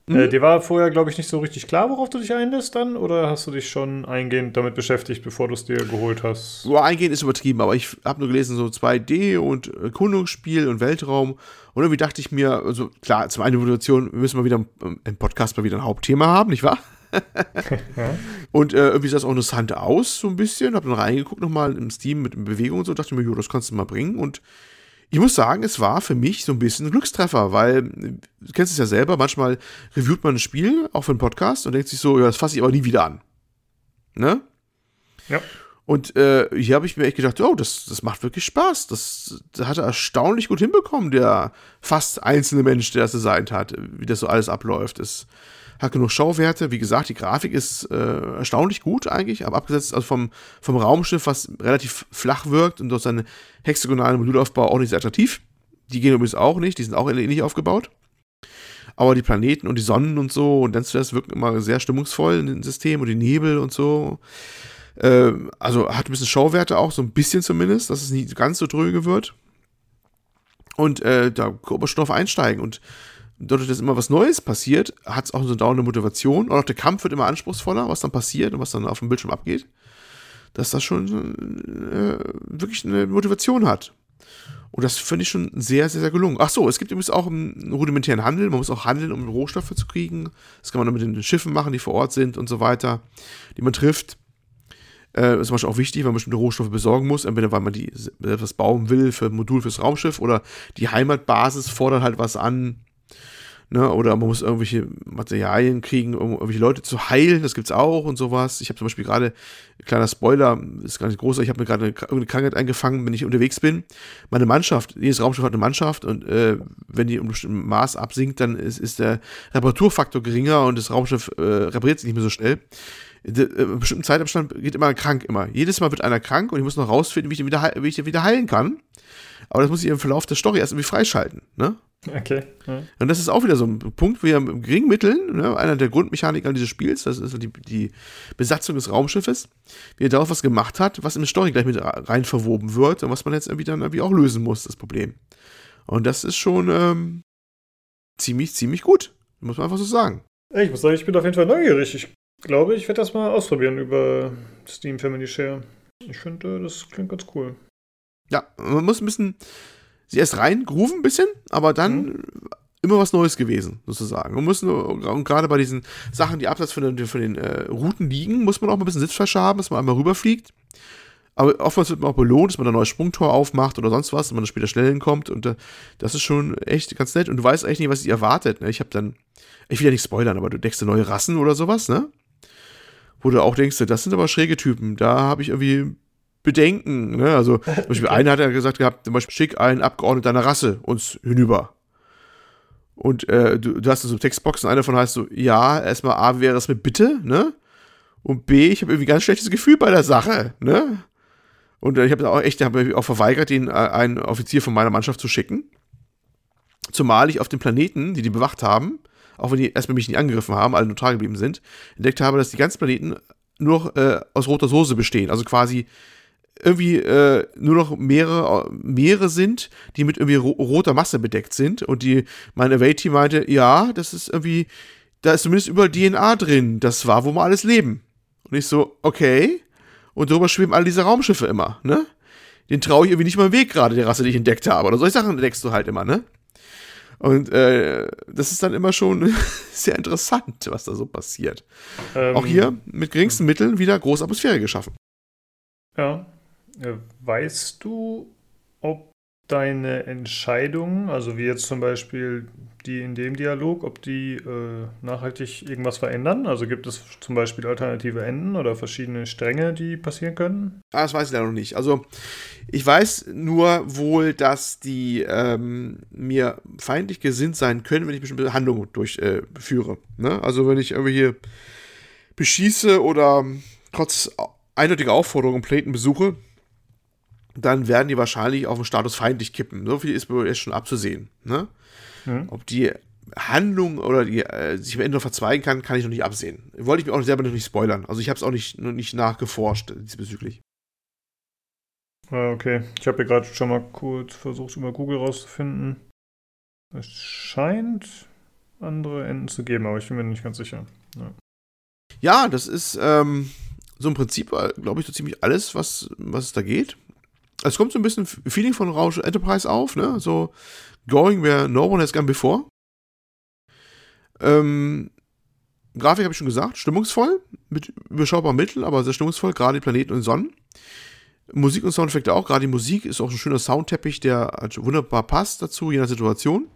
Äh, mhm. Äh, dir war vorher, glaube ich, nicht so richtig klar, worauf du dich einlässt dann? Oder hast du dich schon eingehend damit beschäftigt, bevor du es dir geholt hast? So, eingehend ist übertrieben, aber ich habe nur gelesen, so 2D und Erkundungsspiel und Weltraum. Und irgendwie dachte ich mir, also klar, zum einen wir müssen mal wieder im Podcast mal wieder ein Hauptthema haben, nicht wahr? ja. Und äh, irgendwie sah es auch interessant aus, so ein bisschen. Hab dann reingeguckt nochmal im Steam mit Bewegung und so, dachte mir, jo, das kannst du mal bringen. Und ich muss sagen, es war für mich so ein bisschen ein Glückstreffer, weil du kennst es ja selber, manchmal reviewt man ein Spiel, auch für einen Podcast, und denkt sich so, ja, das fasse ich aber nie wieder an. Ne? Ja. Und äh, hier habe ich mir echt gedacht, oh, das, das macht wirklich Spaß. Das, das hat er erstaunlich gut hinbekommen, der fast einzelne Mensch, der das designt hat, wie das so alles abläuft. Es hat genug Schauwerte. Wie gesagt, die Grafik ist äh, erstaunlich gut eigentlich, aber abgesetzt also vom, vom Raumschiff, was relativ flach wirkt und durch seinen hexagonalen Modulaufbau auch nicht sehr attraktiv. Die gehen übrigens auch nicht, die sind auch ähnlich aufgebaut. Aber die Planeten und die Sonnen und so und dann das wirken immer sehr stimmungsvoll in dem System und die Nebel und so. Äh, also hat ein bisschen Schauwerte auch, so ein bisschen zumindest, dass es nicht ganz so dröge wird. Und äh, da kann man schon drauf einsteigen. Und dadurch, dass immer was Neues passiert, hat es auch so eine dauernde Motivation. Und auch der Kampf wird immer anspruchsvoller, was dann passiert und was dann auf dem Bildschirm abgeht. Dass das schon äh, wirklich eine Motivation hat. Und das finde ich schon sehr, sehr, sehr gelungen. Ach so, es gibt übrigens auch einen rudimentären Handel. Man muss auch handeln, um Rohstoffe zu kriegen. Das kann man dann mit den Schiffen machen, die vor Ort sind und so weiter, die man trifft. Äh, ist zum Beispiel auch wichtig, weil man bestimmte Rohstoffe besorgen muss. Entweder weil man die etwas bauen will für ein Modul fürs Raumschiff oder die Heimatbasis fordert halt was an, Ne? Oder man muss irgendwelche Materialien kriegen, um irgendwelche Leute zu heilen, das gibt es auch und sowas. Ich habe zum Beispiel gerade, kleiner Spoiler, ist gar nicht groß, ich habe mir gerade eine, eine, Krankheit eingefangen, wenn ich unterwegs bin. Meine Mannschaft, jedes Raumschiff hat eine Mannschaft und äh, wenn die um bestimmten Maß absinkt, dann ist, ist der Reparaturfaktor geringer und das Raumschiff äh, repariert sich nicht mehr so schnell. De, äh, in bestimmten Zeitabstand geht immer krank, immer. Jedes Mal wird einer krank und ich muss noch rausfinden, wie ich den wieder, wie ich den wieder heilen kann. Aber das muss ich im Verlauf der Story erst irgendwie freischalten, ne? Okay. Ja. Und das ist auch wieder so ein Punkt, wo wir mit geringen Mitteln, ne, einer der Grundmechaniker dieses Spiels, das ist die, die Besatzung des Raumschiffes, wie er darauf was gemacht hat, was in die Story gleich mit rein verwoben wird und was man jetzt irgendwie dann irgendwie auch lösen muss, das Problem. Und das ist schon ähm, ziemlich, ziemlich gut. Muss man einfach so sagen. Ich muss sagen, ich bin auf jeden Fall neugierig. Ich glaube, ich werde das mal ausprobieren über Steam Family Share. Ich finde, das klingt ganz cool. Ja, man muss ein bisschen sie erst rein grooven ein bisschen, aber dann mhm. immer was Neues gewesen, sozusagen. Man muss nur, und gerade bei diesen Sachen, die abseits von den, von den äh, Routen liegen, muss man auch mal ein bisschen Sitzfläche haben, dass man einmal rüberfliegt. Aber oftmals wird man auch belohnt, dass man ein neues Sprungtor aufmacht oder sonst was, und man dann später schnell hinkommt. Und äh, das ist schon echt ganz nett. Und du weißt eigentlich nicht, was dich erwartet. Ne? Ich habe dann, ich will ja nicht spoilern, aber du denkst neue Rassen oder sowas, ne? Wo du auch denkst, das sind aber schräge Typen. Da habe ich irgendwie Bedenken. Ne? Also zum Beispiel einer hat ja gesagt gehabt, zum Beispiel schick einen Abgeordneten deiner Rasse uns hinüber. Und äh, du, du hast so Textboxen, einer davon heißt so, ja, erstmal A, wäre es mit Bitte, ne? Und B, ich habe irgendwie ein ganz schlechtes Gefühl bei der Sache, ne? Und äh, ich habe auch echt hab auch verweigert, ihn äh, einen Offizier von meiner Mannschaft zu schicken. Zumal ich auf dem Planeten, die die bewacht haben, auch wenn die erstmal mich nicht angegriffen haben, alle neutral geblieben sind, entdeckt habe, dass die ganzen Planeten nur äh, aus roter Soße bestehen. Also quasi irgendwie äh, nur noch mehrere, Meere sind, die mit irgendwie ro roter Masse bedeckt sind. Und die, meine Away-Team meinte, ja, das ist irgendwie, da ist zumindest überall DNA drin. Das war, wo wir alles leben. Und ich so, okay. Und darüber schweben alle diese Raumschiffe immer, ne? Den traue ich irgendwie nicht mal im Weg gerade, der Rasse, die ich entdeckt habe. Oder solche Sachen entdeckst du halt immer, ne? Und äh, das ist dann immer schon sehr interessant, was da so passiert. Ähm, Auch hier mit geringsten Mitteln wieder große Atmosphäre geschaffen. Ja, weißt du, ob deine Entscheidungen, also wie jetzt zum Beispiel die in dem Dialog, ob die äh, nachhaltig irgendwas verändern? Also gibt es zum Beispiel alternative Enden oder verschiedene Stränge, die passieren können? Ah, das weiß ich leider noch nicht. Also ich weiß nur wohl, dass die ähm, mir feindlich gesinnt sein können, wenn ich bestimmte Handlungen durchführe. Äh, ne? Also wenn ich irgendwie hier beschieße oder trotz eindeutiger Aufforderungen Planeten besuche, dann werden die wahrscheinlich auf den Status feindlich kippen. So viel ist mir jetzt schon abzusehen. Ne? Mhm. Ob die Handlung oder die äh, sich am Ende noch verzweigen kann, kann ich noch nicht absehen. Wollte ich mir auch selber noch nicht spoilern. Also ich habe es auch nicht, noch nicht nachgeforscht diesbezüglich. Ah, okay. Ich habe ja gerade schon mal kurz versucht, über Google rauszufinden. Es scheint andere Enden zu geben, aber ich bin mir nicht ganz sicher. Ja, ja das ist ähm, so im Prinzip, äh, glaube ich, so ziemlich alles, was, was es da geht es kommt so ein bisschen Feeling von Rausch Enterprise auf, ne? So going where no one has gone before. Ähm, Grafik habe ich schon gesagt, stimmungsvoll, mit überschaubarem Mittel, aber sehr stimmungsvoll, gerade die Planeten und Sonnen. Musik und Soundeffekte auch, gerade die Musik ist auch ein schöner Soundteppich, der halt wunderbar passt dazu, je nach Situation.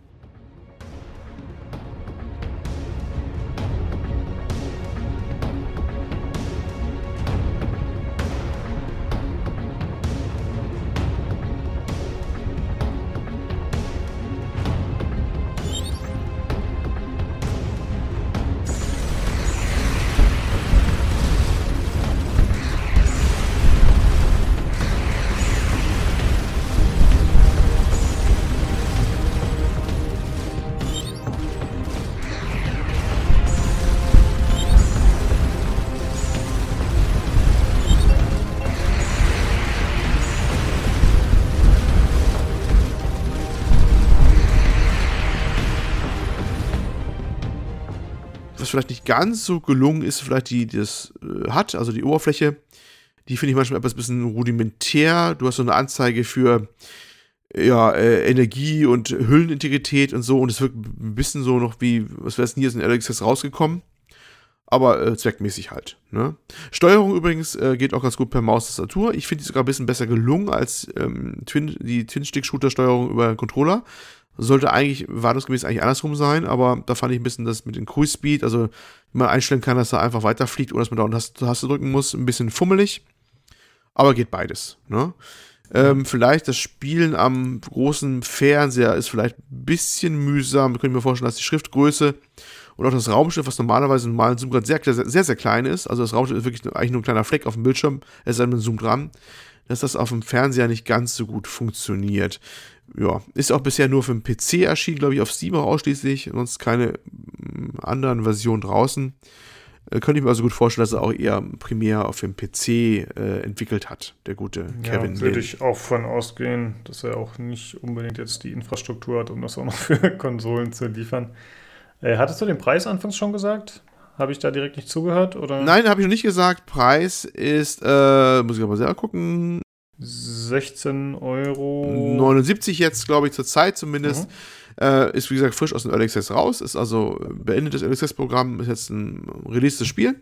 Ganz so gelungen ist, vielleicht die, die das äh, hat, also die Oberfläche, die finde ich manchmal etwas bisschen rudimentär. Du hast so eine Anzeige für ja, äh, Energie und Hüllenintegrität und so und es wirkt ein bisschen so noch wie, was wäre es nie aus dem LXS rausgekommen. Aber äh, zweckmäßig halt. Ne? Steuerung übrigens äh, geht auch ganz gut per Maustastatur. Ich finde die sogar ein bisschen besser gelungen als ähm, Twin, die Twin-Stick-Shooter-Steuerung über Controller. Sollte eigentlich wartungsgemäß eigentlich andersrum sein, aber da fand ich ein bisschen das mit dem Cruise Speed, also man einstellen kann, dass er einfach weiterfliegt, ohne dass man da eine Taste drücken muss, ein bisschen fummelig. Aber geht beides. Ne? Ähm, vielleicht das Spielen am großen Fernseher ist vielleicht ein bisschen mühsam. Ich könnte mir vorstellen, dass die Schriftgröße und auch das Raumschiff, was normalerweise im normalen Zoom sehr, sehr, sehr, sehr klein ist, also das Raumschiff ist wirklich eigentlich nur ein kleiner Fleck auf dem Bildschirm, es ist ein Zoom dran, dass das auf dem Fernseher nicht ganz so gut funktioniert ja, ist auch bisher nur für den PC erschienen, glaube ich, auf Steam auch ausschließlich, sonst keine mm, anderen Versionen draußen. Äh, könnte ich mir also gut vorstellen, dass er auch eher primär auf dem PC äh, entwickelt hat, der gute Kevin. Ja, würde ich auch von ausgehen, dass er auch nicht unbedingt jetzt die Infrastruktur hat, um das auch noch für Konsolen zu liefern. Äh, hattest du den Preis anfangs schon gesagt? Habe ich da direkt nicht zugehört? Oder? Nein, habe ich noch nicht gesagt. Preis ist, äh, muss ich aber selber gucken, 16 Euro. 79 jetzt, glaube ich, zur Zeit zumindest. Mhm. Äh, ist wie gesagt frisch aus dem Early Access raus. Ist also beendetes Early Access Programm. Ist jetzt ein releasedes Spiel.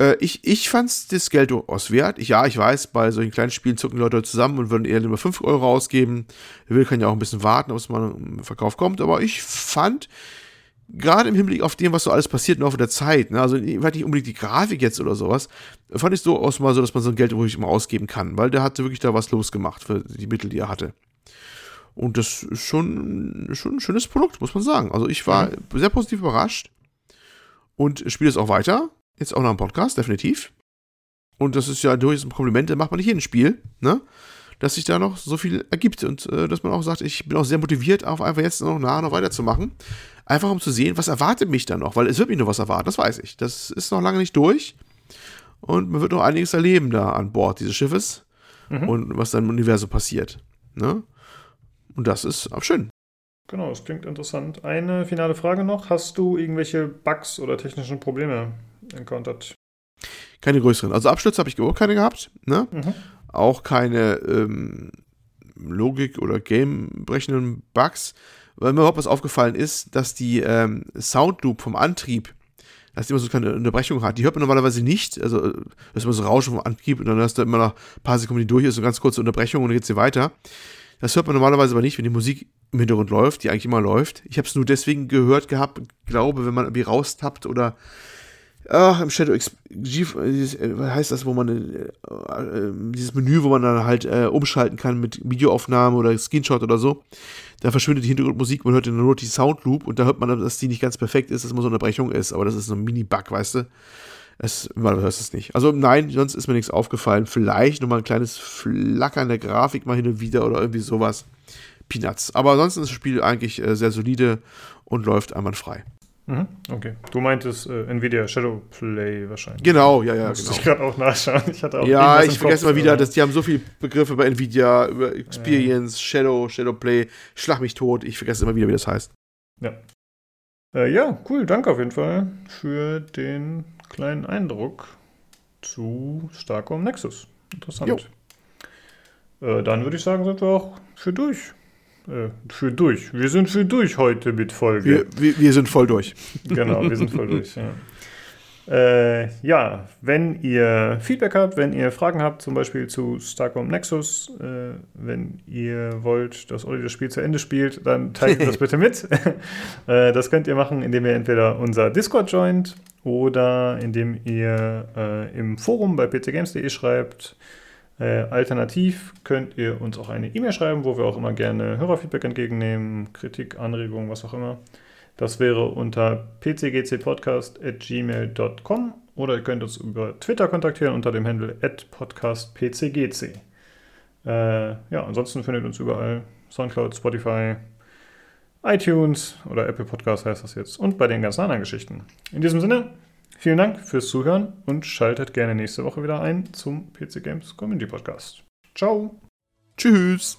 Äh, ich, ich fand das Geld durchaus wert. Ich, ja, ich weiß, bei solchen kleinen Spielen zucken Leute zusammen und würden eher lieber 5 Euro ausgeben. Der will kann ja auch ein bisschen warten, ob es mal im Verkauf kommt. Aber ich fand, gerade im Hinblick auf dem, was so alles passiert im Laufe der Zeit, ne, also nicht unbedingt die Grafik jetzt oder sowas, fand ich so aus mal so, dass man so ein Geld ruhig mal ausgeben kann, weil der hatte wirklich da was losgemacht für die Mittel, die er hatte. Und das ist schon, schon ein schönes Produkt, muss man sagen. Also ich war mhm. sehr positiv überrascht und spiele es auch weiter. Jetzt auch noch im Podcast, definitiv. Und das ist ja durchaus ein Kompliment, da macht man nicht jedes Spiel, ne? Dass sich da noch so viel ergibt und äh, dass man auch sagt, ich bin auch sehr motiviert, auf einfach jetzt noch nachher noch weiterzumachen. Einfach um zu sehen, was erwartet mich da noch, weil es wird mich noch was erwarten, das weiß ich. Das ist noch lange nicht durch. Und man wird noch einiges erleben da an Bord dieses Schiffes mhm. und was dann im Universum passiert. Ne? Und das ist auch schön. Genau, das klingt interessant. Eine finale Frage noch. Hast du irgendwelche Bugs oder technischen Probleme encountert? Keine größeren. Also Abstürze habe ich auch keine gehabt. Ne? Mhm. Auch keine ähm, Logik- oder Game-brechenden Bugs. Weil mir überhaupt was aufgefallen ist, dass die ähm, Soundloop vom Antrieb, dass die immer so keine Unterbrechung hat. Die hört man normalerweise nicht. Also, das ist immer so Rauschen vom Antrieb und dann hast du immer noch ein paar Sekunden, die durch ist, so ganz kurze Unterbrechung und dann geht sie weiter. Das hört man normalerweise aber nicht, wenn die Musik im Hintergrund läuft, die eigentlich immer läuft. Ich habe es nur deswegen gehört gehabt, glaube, wenn man irgendwie raustappt oder Ach, im Shadow XG, äh, was heißt das, wo man äh, äh, dieses Menü, wo man dann halt äh, umschalten kann mit Videoaufnahme oder Screenshot oder so. Da verschwindet die Hintergrundmusik, man hört dann nur die Soundloop und da hört man dann, dass die nicht ganz perfekt ist, dass immer so eine Unterbrechung ist, aber das ist so ein Mini-Bug, weißt du? Es, man hört es nicht. Also nein, sonst ist mir nichts aufgefallen. Vielleicht nochmal ein kleines Flackern der Grafik mal hin und wieder oder irgendwie sowas. Peanuts. Aber ansonsten ist das Spiel eigentlich äh, sehr solide und läuft einwandfrei. Mhm, okay. Du meintest äh, Nvidia Shadowplay wahrscheinlich. Genau, ja, ja. Muss genau. ich gerade auch nachschauen. Ich hatte auch ja, ich vergesse mal wieder, dass die haben so viele Begriffe bei Nvidia, über Experience, ja. Shadow, Shadowplay, Schlag mich tot. Ich vergesse immer wieder, wie das heißt. Ja. Äh, ja, cool. Danke auf jeden Fall für den kleinen Eindruck zu Starcom Nexus. Interessant. Äh, dann würde ich sagen, sind wir auch für durch. Äh, für durch. Wir sind für durch heute mit Folge. Wir, wir, wir sind voll durch. Genau, wir sind voll durch. Ja. Äh, ja, wenn ihr Feedback habt, wenn ihr Fragen habt, zum Beispiel zu Starcom Nexus, äh, wenn ihr wollt, dass Olli das Spiel zu Ende spielt, dann teilt das bitte mit. äh, das könnt ihr machen, indem ihr entweder unser Discord joint oder indem ihr äh, im Forum bei pcgames.de schreibt. Äh, alternativ könnt ihr uns auch eine E-Mail schreiben, wo wir auch immer gerne Hörerfeedback entgegennehmen, Kritik, Anregungen, was auch immer. Das wäre unter pcgcpodcast.gmail.com oder ihr könnt uns über Twitter kontaktieren unter dem Handle podcastpcgc. Äh, ja, ansonsten findet uns überall Soundcloud, Spotify, iTunes oder Apple Podcast heißt das jetzt und bei den ganzen anderen Geschichten. In diesem Sinne, vielen Dank fürs Zuhören und schaltet gerne nächste Woche wieder ein zum PC Games Community Podcast. Ciao. Tschüss.